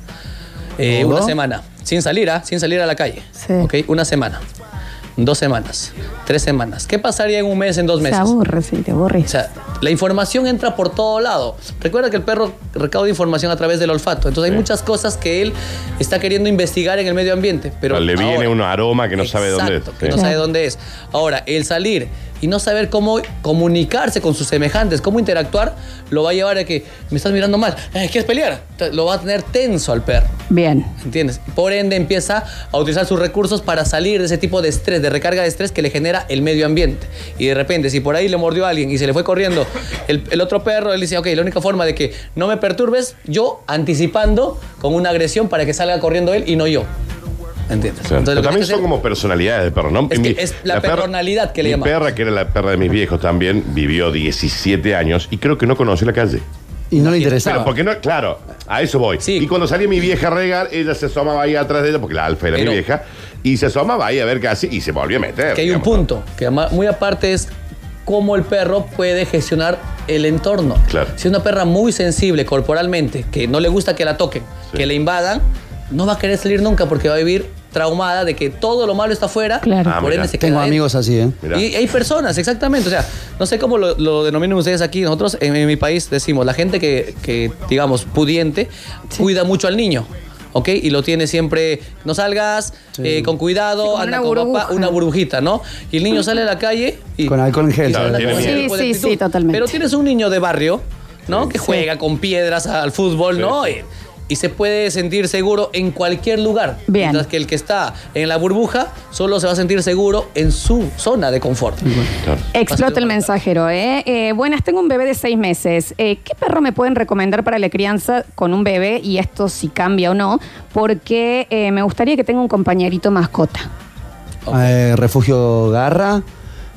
Eh, una semana, sin salir, ¿ah? Sin salir a la calle. Sí. ¿Ok? Una semana, dos semanas, tres semanas. ¿Qué pasaría en un mes, en dos Se meses? aburre, sí, te aburre. O sea, la información entra por todo lado. Recuerda que el perro recauda información a través del olfato. Entonces hay Sí. muchas cosas que él está queriendo investigar en el medio ambiente. Pero le viene un aroma que no sabe dónde es. Exacto, que Sí. no sabe dónde es. Ahora, el salir y no saber cómo comunicarse con sus semejantes, cómo interactuar, lo va a llevar a que me estás mirando mal, eh, ¿quieres pelear? Lo va a tener tenso al perro. Bien. ¿Entiendes? Por ende empieza a utilizar sus recursos para salir de ese tipo de estrés, de recarga de estrés que le genera el medio ambiente. Y de repente, si por ahí le mordió a alguien y se le fue corriendo el, el otro perro, él dice, ok, la única forma de que no me perturbes, yo anticipando con una agresión para que salga corriendo él y no yo. ¿Entiendes? Entonces, que también son hacer- como personalidades de perro, ¿no? Es Mi- que es la perra- personalidad que le Mi llamamos. perra, que era la perra de mis viejos también, vivió 17 años y creo que no conoció la calle. Y no le Pero interesaba. porque no, claro, a eso voy. Sí. Y cuando salía mi vieja a regar, ella se asomaba ahí atrás de ella, porque la alfa era Pero- mi vieja, y se asomaba ahí a ver qué hacía y se volvió a meter. que hay un punto, que muy aparte es cómo el perro puede gestionar el entorno. Claro. Si es una perra muy sensible corporalmente, que no le gusta que la toquen, Sí. que le invadan, no va a querer salir nunca porque va a vivir traumada de que todo lo malo está afuera. Claro. Ah, por mira. ende se Tengo queda amigos así, ¿eh? Y hay personas, exactamente. O sea, no sé cómo lo, lo denominan ustedes aquí. Nosotros en, en mi país decimos, la gente que, que, digamos, pudiente, cuida mucho al niño. ¿Ok? Y lo tiene siempre, no salgas, eh, con Sí, cuidado, como anda una con papá, burbuja. una burbujita, ¿no? Y el niño sale a la calle y... Con alcohol en gel. Claro. Sí, sí, sí, totalmente. Pero tienes un niño de barrio, ¿no? Que Sí. juega con piedras al fútbol, Sí, ¿no? sí. Y, y se puede sentir seguro en cualquier lugar. Bien. Mientras que el que está en la burbuja solo se va a sentir seguro en su zona de confort. Claro. Explota el mensajero, ¿eh? Eh, Buenas, tengo un bebé de seis meses. Eh, ¿Qué perro me pueden recomendar para la crianza con un bebé? Y esto si cambia o no, porque eh, me gustaría que tenga un compañerito mascota. Eh, refugio Garra.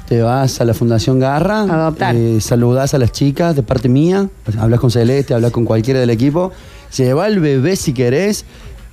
Te vas a la Fundación Garra. Adoptar. eh, saludás a las chicas de parte mía. Hablas con Celeste, hablas con cualquiera del equipo. Lleva al bebé si querés.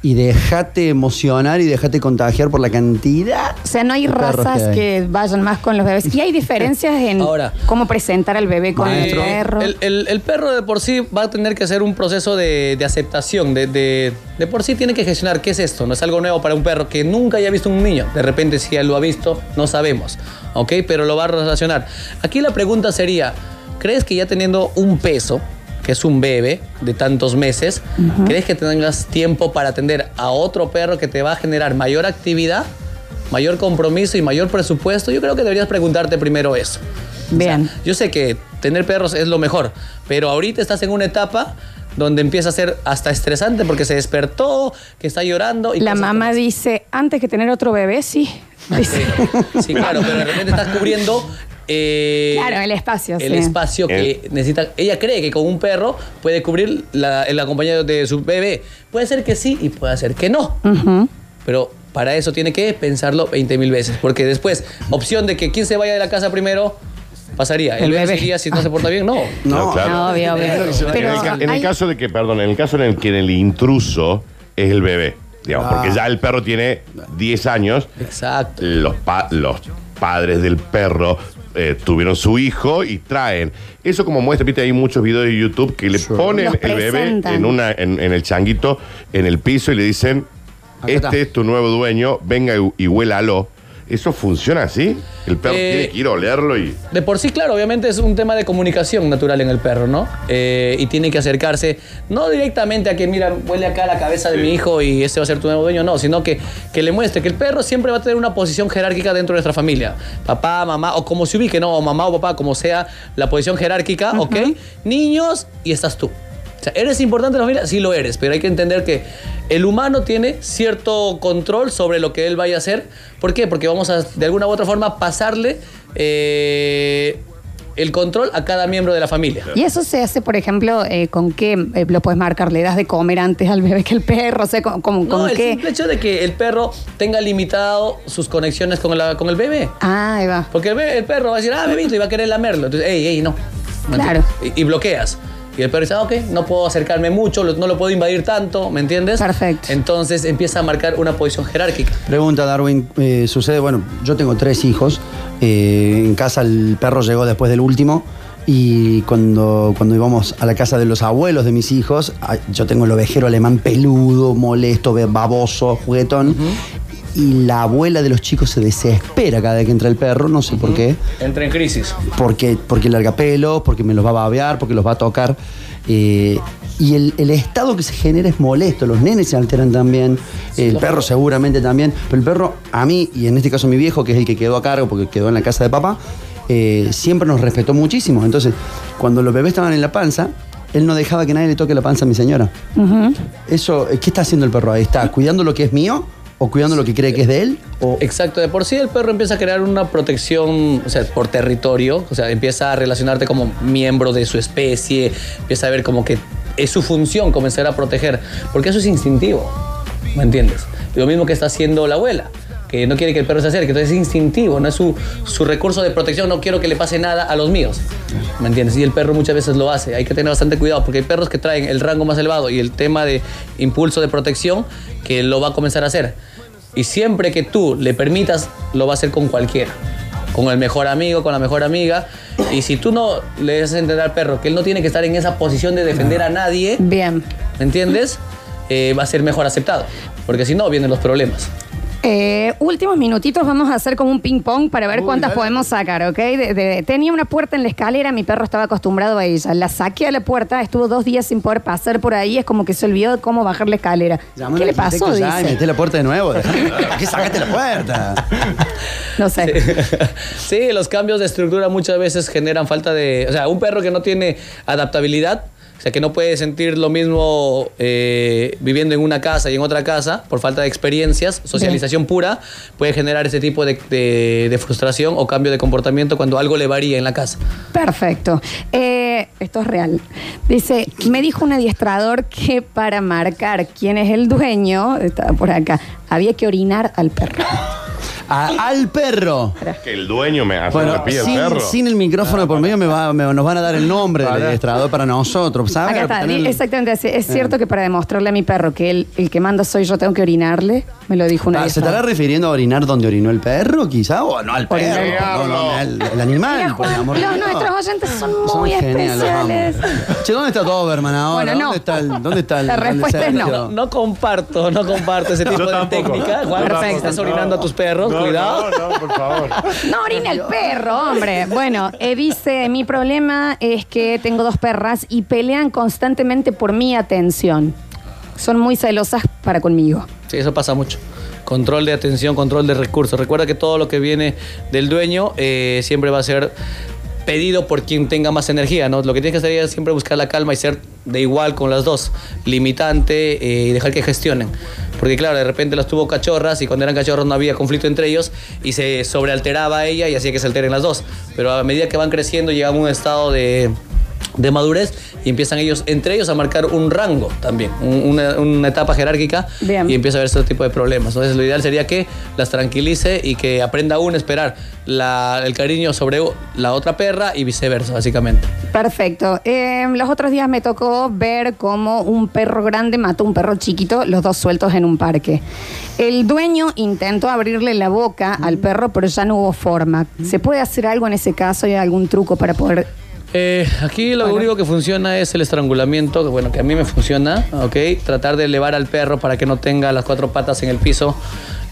Y dejate emocionar y dejate contagiar por la cantidad. O sea, no hay razas hay. que, vayan más con los bebés. Y hay diferencias en Ahora. cómo presentar al bebé con Maestro. el perro. El, el- el perro de por sí va a tener que hacer un proceso de, de aceptación. De, de- de por sí tiene que gestionar qué es esto. No es algo nuevo para un perro que nunca haya visto un niño. De repente, si él lo ha visto, no sabemos. ¿Ok? Pero lo va a relacionar. Aquí la pregunta sería: ¿crees que ya teniendo un peso, que es un bebé de tantos meses, ¿crees que tengas tiempo para atender a otro perro que te va a generar mayor actividad? Mayor compromiso y mayor presupuesto, yo creo que deberías preguntarte primero eso. Bien. Yo sé que tener perros es lo mejor, pero ahorita estás en una etapa donde empieza a ser hasta estresante porque se despertó, que está llorando. Y La mamá dice, antes que tener otro bebé, sí. Dice. Sí, claro, pero de repente estás cubriendo. Eh, Claro, el espacio, El sí. espacio que necesita. Ella cree que con un perro puede cubrir la, el acompañado de su bebé. Puede ser que sí y puede ser que no. Pero para eso tiene que pensarlo 20 mil veces. Porque después, opción de que quien se vaya de la casa primero, pasaría. El, El bebé si no se porta bien, no. No, claro. No, obvio, obvio. Pero en el, en caso de que, perdón, en el caso en el que el intruso es el bebé, digamos, Ah. porque ya el perro tiene 10 años, Exacto. los, pa- los padres del perro eh, tuvieron su hijo y traen. Eso como muestra, viste, hay muchos videos de YouTube que le ponen Los el bebé presentan. en, una, en, en el changuito, en el piso y le dicen, Acá este está. es tu nuevo dueño, venga y, y huélalo. ¿Eso funciona así? El perro Eh, tiene que ir a olerlo y... De por sí, claro, obviamente es un tema de comunicación natural en el perro, ¿no? Eh, y tiene que acercarse, no directamente a que, mira, huele acá la cabeza de Sí. mi hijo y ese va a ser tu nuevo dueño, no, sino que, que le muestre que el perro siempre va a tener una posición jerárquica dentro de nuestra familia. Papá, mamá, o como se ubique, no, o mamá o papá, como sea la posición jerárquica, ¿ok? Niños y estás tú. Sea, ¿eres importante en la familia? Sí lo eres, pero hay que entender que el humano tiene cierto control sobre lo que él vaya a hacer. ¿Por qué? Porque vamos a, de alguna u otra forma, pasarle eh, el control a cada miembro de la familia. Y eso se hace, por ejemplo, eh, con qué eh, lo puedes marcar, le das de comer antes al bebé que el perro, o sea, con, con- con No, el qué. simple hecho de que el perro tenga limitado sus conexiones con, la- con el bebé. Ah, ahí va. Porque el, perro va a decir, ah, bebito, y va a querer lamerlo. Entonces, ey, ey, no. ¿Me Claro. y bloqueas. Y el perro dice, ah, ok, no puedo acercarme mucho, no lo puedo invadir tanto, ¿me entiendes? Perfecto. Entonces empieza a marcar una posición jerárquica. Pregunta Darwin, eh, sucede, bueno, yo tengo tres hijos, eh, en casa el perro llegó después del último y cuando, cuando íbamos a la casa de los abuelos de mis hijos, ah, yo tengo el ovejero alemán peludo, molesto, baboso, juguetón. Y la abuela de los chicos se desespera cada vez que entra el perro, no sé por qué Entra en crisis. porque, porque larga pelo, porque me los va a babear, porque los va a tocar. eh, y el, el estado que se genera es molesto. Los nenes se alteran también, el perro seguramente también. Pero el perro, a mí, y en este caso mi viejo, que es el que quedó a cargo porque quedó en la casa de papá, eh, siempre nos respetó muchísimo. Entonces, cuando los bebés estaban en la panza, él no dejaba que nadie le toque la panza a mi señora. Eso, eh, ¿qué está haciendo el perro ahí? ¿Está cuidando lo que es mío? ¿O cuidando lo que cree que es de él? O... Exacto, de por sí el perro empieza a crear una protección, o sea, por territorio, o sea, empieza a relacionarte como miembro de su especie, empieza a ver como que es su función comenzar a proteger, porque eso es instintivo, ¿me entiendes? Lo mismo que está haciendo la abuela, que no quiere que el perro se acerque, entonces es instintivo, no es su, su recurso de protección, no quiero que le pase nada a los míos, ¿me entiendes? Y el perro muchas veces lo hace, hay que tener bastante cuidado, porque hay perros que traen el rango más elevado y el tema de impulso de protección que lo va a comenzar a hacer. Y siempre que tú le permitas, lo va a hacer con cualquiera. Con el mejor amigo, con la mejor amiga. Y si tú no le a entender al perro que él no tiene que estar en esa posición de defender a nadie, Bien. ¿me entiendes? Eh, va a ser mejor aceptado. Porque si no, vienen los problemas. Eh, últimos minutitos vamos a hacer como un ping pong para ver Uy, cuántas dale. podemos sacar, ¿ok? De- de- tenía una puerta en la escalera, mi perro estaba acostumbrado a ella. La saqué a la puerta, estuvo dos días sin poder pasar por ahí, es como que se olvidó de cómo bajar la escalera. ¿Qué al le pasó? arquitecto ya y Dice. meté la puerta de nuevo. ¿Para qué sacaste la puerta? No sé. Sí, los cambios de estructura muchas veces generan falta de... O sea, un perro que no tiene adaptabilidad, o sea, que no puede sentir lo mismo eh, viviendo en una casa y en otra casa por falta de experiencias, socialización pura, puede generar ese tipo de, de- de frustración o cambio de comportamiento cuando algo le varía en la casa. Perfecto. Eh, esto es real. Dice, me dijo un adiestrador que para marcar quién es el dueño, estaba por acá, había que orinar al perro. A- al perro. Que el dueño me hace Bueno, el sin, perro. sin el micrófono por medio me va- me- nos van a dar el nombre del administrador para nosotros. ¿sabes? Acá está, Tener- di- exactamente así. Es cierto que para demostrarle a mi perro que él, el que manda soy yo, tengo que orinarle. Me lo dijo una Ah, vez. ¿Se estará refiriendo a orinar donde orinó el perro, quizá? ¿O no al perro? Orinar. No, no, al- el animal. Mira, por el Juan, amor de los Dios. nuestros oyentes son muy geniales, los especiales. Che, ¿dónde está Doberman ahora? Bueno, no. ¿Dónde está el, dónde está el La respuesta es no. No comparto, no comparto ese tipo Yo de tampoco. técnica. Juan, estás orinando a tus perros, No, cuidado. No, no, por favor. No orina el perro, hombre. Bueno, eh, dice, mi problema es que tengo dos perras y pelean constantemente por mi atención. Son muy celosas para conmigo. Sí, eso pasa mucho. Control de atención, control de recursos. Recuerda que todo lo que viene del dueño eh, siempre va a ser pedido por quien tenga más energía, ¿no? Lo que tienes que hacer es siempre buscar la calma y ser de igual con las dos, limitante eh, y dejar que gestionen. Porque claro, de repente las tuvo cachorras y cuando eran cachorros no había conflicto entre ellos y se sobrealteraba ella y hacía que se alteren las dos. Pero a medida que van creciendo llegan a un estado de, de madurez y empiezan ellos, entre ellos, a marcar un rango también, un- una, una etapa jerárquica Bien. y empieza a haber este tipo de problemas. Entonces lo ideal sería que las tranquilice y que aprenda uno a esperar la- el cariño sobre la otra perra y viceversa, básicamente. Perfecto. Eh, los otros días me tocó ver cómo un perro grande mató a un perro chiquito, los dos sueltos en un parque. El dueño intentó abrirle la boca al perro, pero ya no hubo forma. ¿Se puede hacer algo en ese caso? ¿Hay algún truco para poder Eh, aquí lo Bueno. único que funciona es el estrangulamiento, que bueno, que a mí me funciona, ¿ok? Tratar de elevar al perro para que no tenga las cuatro patas en el piso,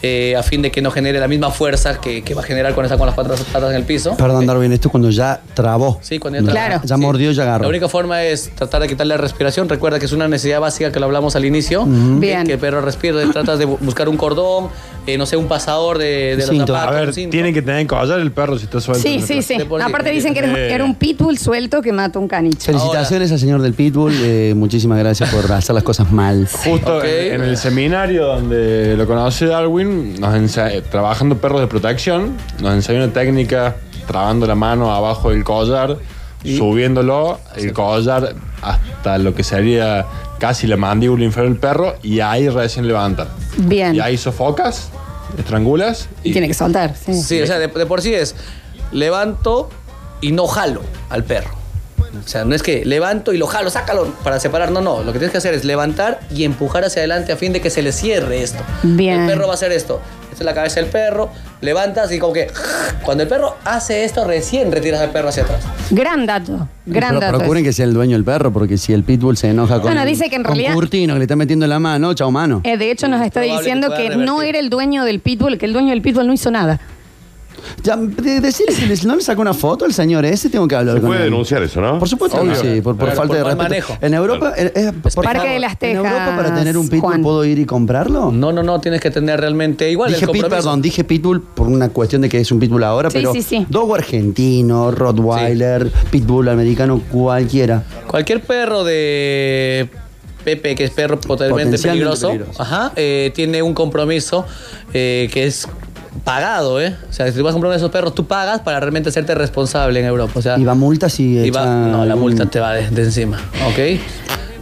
eh, a fin de que no genere la misma fuerza que, que va a generar cuando está con las cuatro patas en el piso. Perdón, Darwin, esto es cuando ya trabó. Sí, cuando ya, Claro. Ya mordió, ya agarró. La única forma es tratar de quitarle la respiración. Recuerda que es una necesidad básica que lo hablamos al inicio. Bien. Que, el perro respire. Tratas de bu- buscar un cordón, eh, no sé, un pasador de, de los zapatos. A ver, un cinto. tiene que tener collar el perro si está suelto. Sí, sí, sí. Aparte dicen que era, Eh. era un pitbull suelto que mató un caniche. Felicitaciones al señor del Pitbull. eh, muchísimas gracias por hacer las cosas mal. Justo Ok. en, en el seminario donde lo conoce Darwin, nos ense- trabajando perros de protección, nos enseñó una técnica trabando la mano abajo del collar, subiéndolo el collar hasta lo que sería casi la mandíbula inferior del perro y ahí recién levantan. Bien. Y ahí sofocas, estrangulas Y tiene que soltar, sí. Sí, o sea, de, de por sí es levanto y no jalo al perro. O sea, no es que levanto y lo jalo, sácalo para separar. No, no. Lo que tienes que hacer es levantar y empujar hacia adelante a fin de que se le cierre esto. Bien. El perro va a hacer esto. Esta es la cabeza del perro. Levantas y como que cuando el perro hace esto, recién retiras al perro hacia atrás. Gran dato, gran Pero dato. procuren que sea el dueño del perro, porque si el Pitbull se enoja con, Bueno, dice que en con realidad- Curtino, que le está metiendo la mano, chao mano. Eh, de hecho, nos está probable diciendo que no revertir. era el dueño del pitbull, que el dueño del pitbull no hizo nada. Ya, de, decirle les- no le saca una foto al señor ese, tengo que hablar Se con puede él. denunciar eso, ¿no? Por supuesto, Obvio. sí, por, por Claro, falta por de mal respeto. manejo. En Europa, eh, eh, por Parque favor, de las En Tejas, Europa, para tener un pitbull, Juan. ¿puedo ir y comprarlo? No, no, no, tienes que tener realmente igual dije el pit, compromiso. perdón, dije pitbull por una cuestión de que es un pitbull ahora, Sí, pero sí, sí. dogo argentino, rottweiler, pitbull americano, cualquiera. Cualquier perro de Pepe, que es perro potencialmente Potencialmente peligroso, peligroso. Ajá, eh, tiene un compromiso eh, que es pagado, ¿eh? O sea, si tú vas a comprar uno de esos perros, tú pagas para realmente hacerte responsable en Europa. O sea, Y va multa si y va- no, la multa te va de, de encima, ¿ok?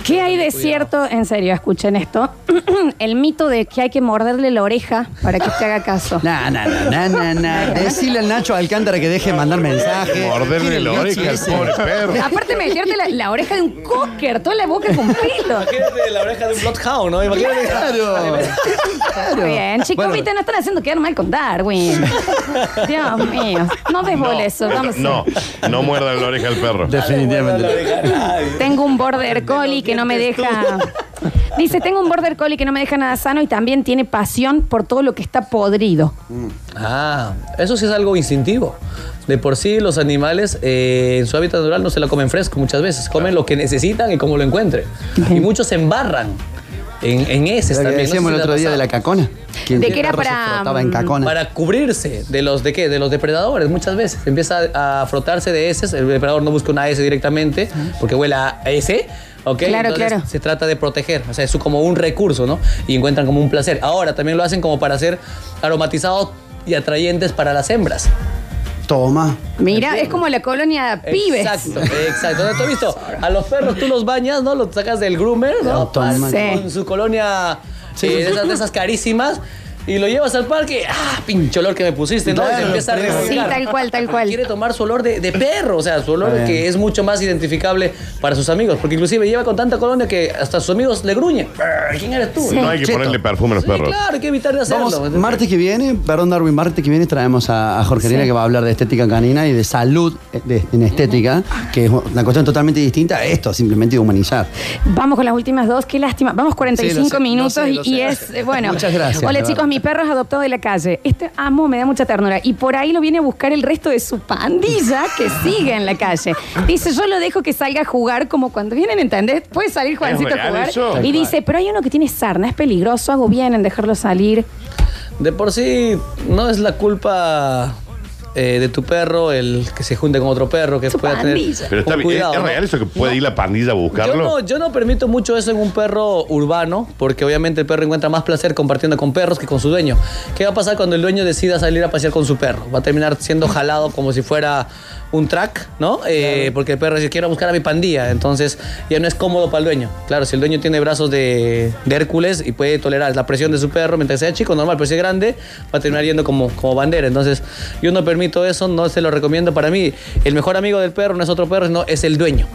¿Qué hay de cierto? En serio, escuchen esto. El mito de que hay que morderle la oreja para que te haga caso. Nah, nah, nah, nah, nah. Decirle al Nacho Alcántara que deje de mandar mensajes. Morderle ¿Quién la oreja al pobre perro. Aparte, meterte la, la oreja de un cocker, toda la boca con pelo. Imagínate la oreja de un bloodhound, ¿no? Imagínate. Claro. Claro. Bien, chicos, Bueno, viste, no están haciendo quedar mal con Darwin. Dios mío. No desbole eso. Vamos a- No, no muerda la oreja al perro. Definitivamente. Tengo un border collie que no me deja. Dice, tengo un border collie que no me deja nada sano y también tiene pasión por todo lo que está podrido. Ah, eso sí es algo instintivo. De por sí, los animales eh, en su hábitat natural no se la comen fresco muchas veces. Comen lo que necesitan y como lo encuentren. Y muchos se embarran en, que también. No sé decíamos si el otro día de la cacona. Que De que era para, frotaba en mm, cacona. Para cubrirse de los de qué, de los depredadores muchas veces. Empieza a frotarse de heces. El depredador no busca una S directamente porque huele a S. ¿ok? Claro, Entonces, claro. Se trata de proteger. O sea, es como un recurso, ¿no? Y encuentran como un placer. Ahora también lo hacen como para ser aromatizados y atrayentes para las hembras. Toma. Mira, es como la colonia pibes. Exacto, exacto. ¿Tú has visto? A los perros tú los bañas, ¿no? Los sacas del groomer, ¿no? Sí. Con su colonia eh, de, esas, de esas carísimas. Y lo llevas al parque, ¡ah! Pinche olor que me pusiste, ¿no? y se Claro, empieza a Sí, tal cual, tal cual. Quiere tomar su olor de, de perro, o sea, su olor bien. que es mucho más identificable para sus amigos. Porque inclusive lleva con tanta colonia que hasta sus amigos le gruñen. "Brr, ¿Quién eres tú? Sí. No hay que Cheto. ponerle perfume a los Sí, perros. claro, hay que evitar de hacerlo. Vamos, martes que viene, perdón Darwin, martes que viene traemos a, a Jorge Lina que va a hablar de estética canina y de salud eh, de- en estética, que es una cuestión totalmente distinta a esto, simplemente de humanizar. Vamos con las últimas dos, qué lástima. Vamos 45 Sí, lo sé, minutos sé, y, sé. es, eh, bueno. Muchas gracias, Hola chicos. Mi perro es adoptado de la calle. Este amo me da mucha ternura. Y por ahí lo viene a buscar el resto de su pandilla que sigue en la calle. Dice, yo lo dejo que salga a jugar como cuando vienen, ¿entendés? Puede salir Juancito a jugar. eso? Y dice, pero hay uno que tiene sarna, es peligroso, hago bien en dejarlo salir. De por sí, no es la culpa eh, de tu perro el que se junte con otro perro, que Su pueda tener pandilla. Pero está un bien, ¿es- cuidado, ¿es ¿no? real eso que puede ir la pandilla a Yo buscarlo? no, yo no permito mucho eso en un perro urbano, porque obviamente el perro encuentra más placer compartiendo con perros que con su dueño. ¿Qué va a pasar cuando el dueño decida salir a pasear con su perro? Va a terminar siendo jalado como si fuera un track, ¿no? Eh, Porque el perro dice, quiero buscar a mi pandilla. Entonces ya no es cómodo para el dueño. Claro, si el dueño tiene brazos de, de Hércules y puede tolerar la presión de su perro mientras sea chico, normal, pero si es grande, va a terminar yendo como, como bandera. Entonces yo no permito eso, no se lo recomiendo. Para mí, el mejor amigo del perro no es otro perro, sino es el dueño.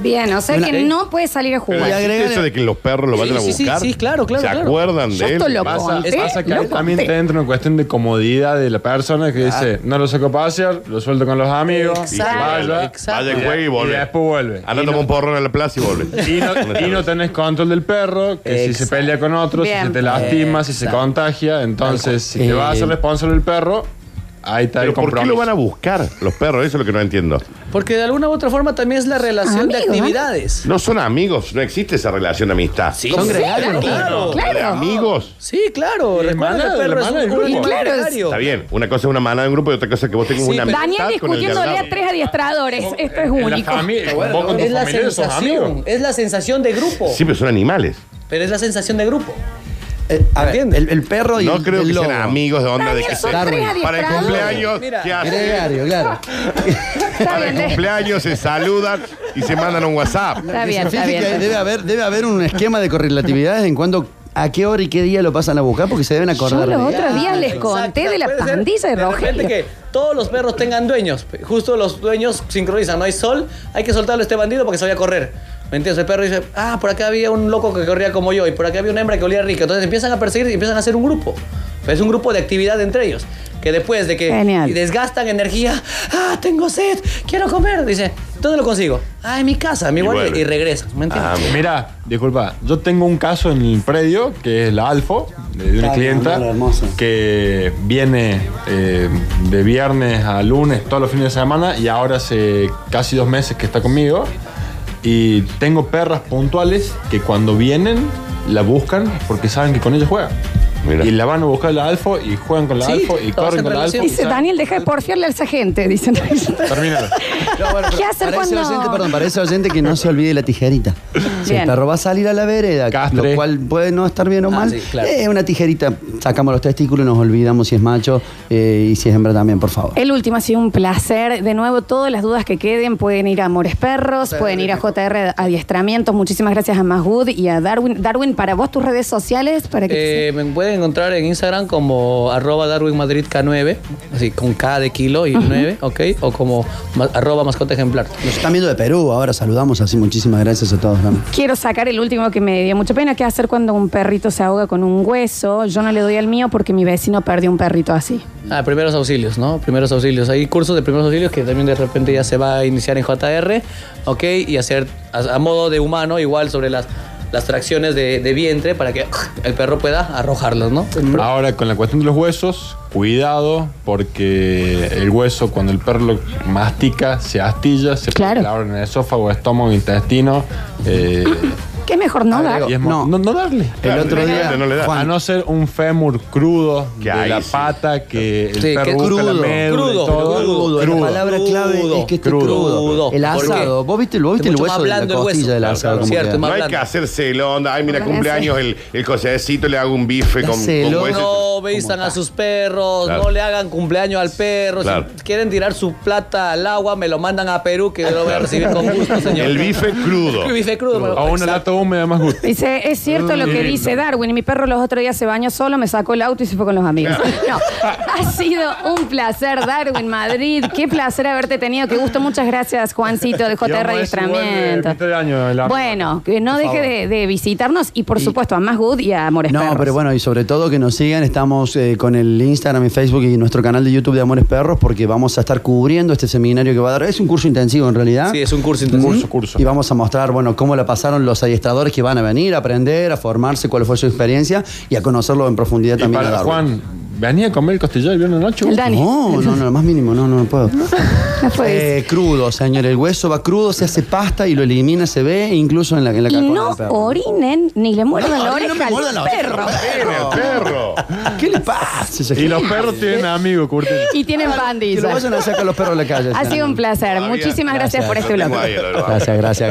Bien, o sea Una- que no puede salir a Pero jugar. Y ¿existe agregan- eso de que los perros lo Sí, vayan a sí, sí, buscar? sí, claro, claro, ¿Se claro. acuerdan Yo de esto él? lo Pasa, conté, pasa que lo ahí también conté. te entra una cuestión de comodidad de la persona que dice, no lo saco a pasear, lo suelto con los amigos, Exacto, vaya, exacto. Vaya, y vuelve. y después vuelve. Anda, Y toma no- un porrón en la plaza y vuelve. Y no, y no tenés control del perro, que si se Exacto. pelea con otro, si Bien. se te lastima, si se Exacto. contagia, entonces si te vas a hacer responsable del perro, ahí está el ¿Pero por qué compromiso. lo van a buscar los perros? Eso es lo que no entiendo. Porque de alguna u otra forma también es la relación de Amigos, ¿eh? actividades. No son amigos, no existe esa relación de amistad. Sí, Son sí, gregarios. Claro, Claro. ¿De amigos? Sí, claro. Recuerda el perro la es un del grupo. claro, es- gregario. Está bien, una cosa es una manada de un grupo y otra cosa es que vos tengas Sí, una pero- amistad Daniel con el de al discutiéndole lado. a tres adiestradores. Esto es En la único. familia, vos con tu Es la sos sensación, amigos. es la sensación de grupo. Sí, pero son animales. Pero es la sensación de grupo. Eh, a ver, ¿Entiendes? el, el perro y No el, creo el que lobo. sean amigos de onda de que se... Para el cumpleaños, Mira. ¿qué hacen? Gregario, claro. Para el de- cumpleaños se saludan y se mandan un WhatsApp. está bien, está que bien. debe haber, debe haber un esquema de correlatividades en cuanto a qué hora y qué día lo pasan a buscar porque se deben Yo acordar. los de- otros días les Exacto. conté de la Puede ser pandilla de repente Rogelio. que todos los perros tengan dueños. Justo los dueños sincronizan. No hay sol, hay que soltarlo a este bandido porque se vaya a correr. ¿Me entiendes? El perro dice, ah, por acá había un loco que corría como yo y por acá había una hembra que olía rica. Entonces empiezan a perseguir y empiezan a hacer un grupo. Es un grupo de actividad entre ellos. Que después de que Genial. desgastan energía, ah, tengo sed, quiero comer. Dice, ¿Dónde lo consigo? Ah, en mi casa, mi Y guardia, y regresa. ¿Me entiendes? Ah, mira. Disculpa, yo tengo un caso en el predio que es la Alfo, de una Ay, clienta que viene eh, de viernes a lunes todos los fines de semana y ahora hace casi dos meses que está conmigo. Y tengo perras puntuales que cuando vienen la buscan porque saben que con ellos juegan. Mira. Y la van a buscar la Alfo y juegan con la Sí, Alfo y todos corren en con la Alfo. relación. Dice Daniel, deja de porfiarle a esa gente, dicen. Termínalo. No, bueno, ¿Qué hacer para ese cuando- oyente, perdón, para ese oyente que no se olvide la tijerita. Si Bien. el perro va a salir a la vereda, Castre. lo cual puede no estar bien o Ah, mal, sí, claro. eh, una tijerita, sacamos los testículos, nos olvidamos si es macho eh, y si es hembra también, por favor. El último ha sido un placer. De nuevo, todas las dudas que queden pueden ir a Amores Perros, pueden ir a JR Adiestramientos. Muchísimas gracias a Mahud y a Darwin. Darwin, para vos tus redes sociales, para que Eh, me pueden encontrar en Instagram como arroba Darwin Madrid K9, así con K de kilo y 9, ¿ok? O como ma- arroba mascota ejemplar. Nos están viendo de Perú, ahora saludamos así, muchísimas gracias a todos. Dami. Quiero sacar el último que me dio mucha pena, que hacer cuando un perrito se ahoga con un hueso. Yo no le doy al mío porque mi vecino perdió un perrito así. Ah, primeros auxilios, ¿no? Primeros auxilios. Hay cursos de primeros auxilios que también de repente ya se va a iniciar en JR, ¿ok? Y hacer a, a modo de humano, igual sobre las, las tracciones de, de vientre para que el perro pueda arrojarlos, ¿no? Ahora, con la cuestión de los huesos, cuidado, porque el hueso, cuando el perro lo mastica, se astilla, se Claro. puede clavar en el esófago, estómago, intestino. eh, ¿Qué mejor no dar? es mo- No. no, no darle. El Claro, otro día, directamente no le da. A no ser un fémur crudo Que de ahí la sí. pata que el Sí, perro que busca la crudo, médula y crudo, todo. Crudo, la palabra clave es que esté Crudo. crudo. El ¿Por qué? asado, vos viste, vos viste el Mucho más hueso de la blando el hueso. costilla del Claro, asado. claro, como cierto, queda. más No hay que hacerse el onda. Ay, mira, cumpleaños el, el cosecito, le hago un bife con, Hacelo. con hueso. No vistan a sus perros, Claro. no le hagan cumpleaños al perro. Claro. Si quieren tirar su plata al agua, me lo mandan a Perú, que yo lo voy a recibir con gusto, señor. El bife crudo. El bife crudo. me lo- O una Exacto. lata húmeda más gusto. Dice, es cierto lo que dice Darwin. Y mi perro los otros días se bañó solo, me sacó el auto y se fue con los amigos. No, ha sido un placer, Darwin, Madrid. Qué placer haberte tenido. Qué gusto. Muchas gracias, Juancito, de JR Adiestramiento. Bueno, que no deje de, de visitarnos y, por supuesto, a Más Good y a Amores No, Perros. pero bueno, y sobre todo que nos sigan, estamos eh, con el Instagram y Facebook y nuestro canal de YouTube de Amores Perros porque vamos a estar cubriendo este seminario que va a dar. Es un curso intensivo en realidad. Sí, es un curso intensivo. Curso, curso. Y vamos a mostrar, bueno, cómo la pasaron los adiestradores que van a venir a aprender, a formarse, cuál fue su experiencia y a conocerlo en profundidad Y también. para. Juan, ¿venía a comer el costillar el viernes noche? El Dani. No, no, no, lo más mínimo, no, no, no puedo. No Eh, crudo, señor. El hueso va crudo, se hace pasta y lo elimina, se ve incluso en la, en la Y cacona no orinen ni le muerdan la oreja al perro. ¿Qué le pasa? Y los perros tienen amigos, Curtis. Y tienen Que lo pandillas. vayan a sacar los perros de la calle. Ha sido un placer. Muchísimas gracias, por este lo- Gracias, gracias, gracias.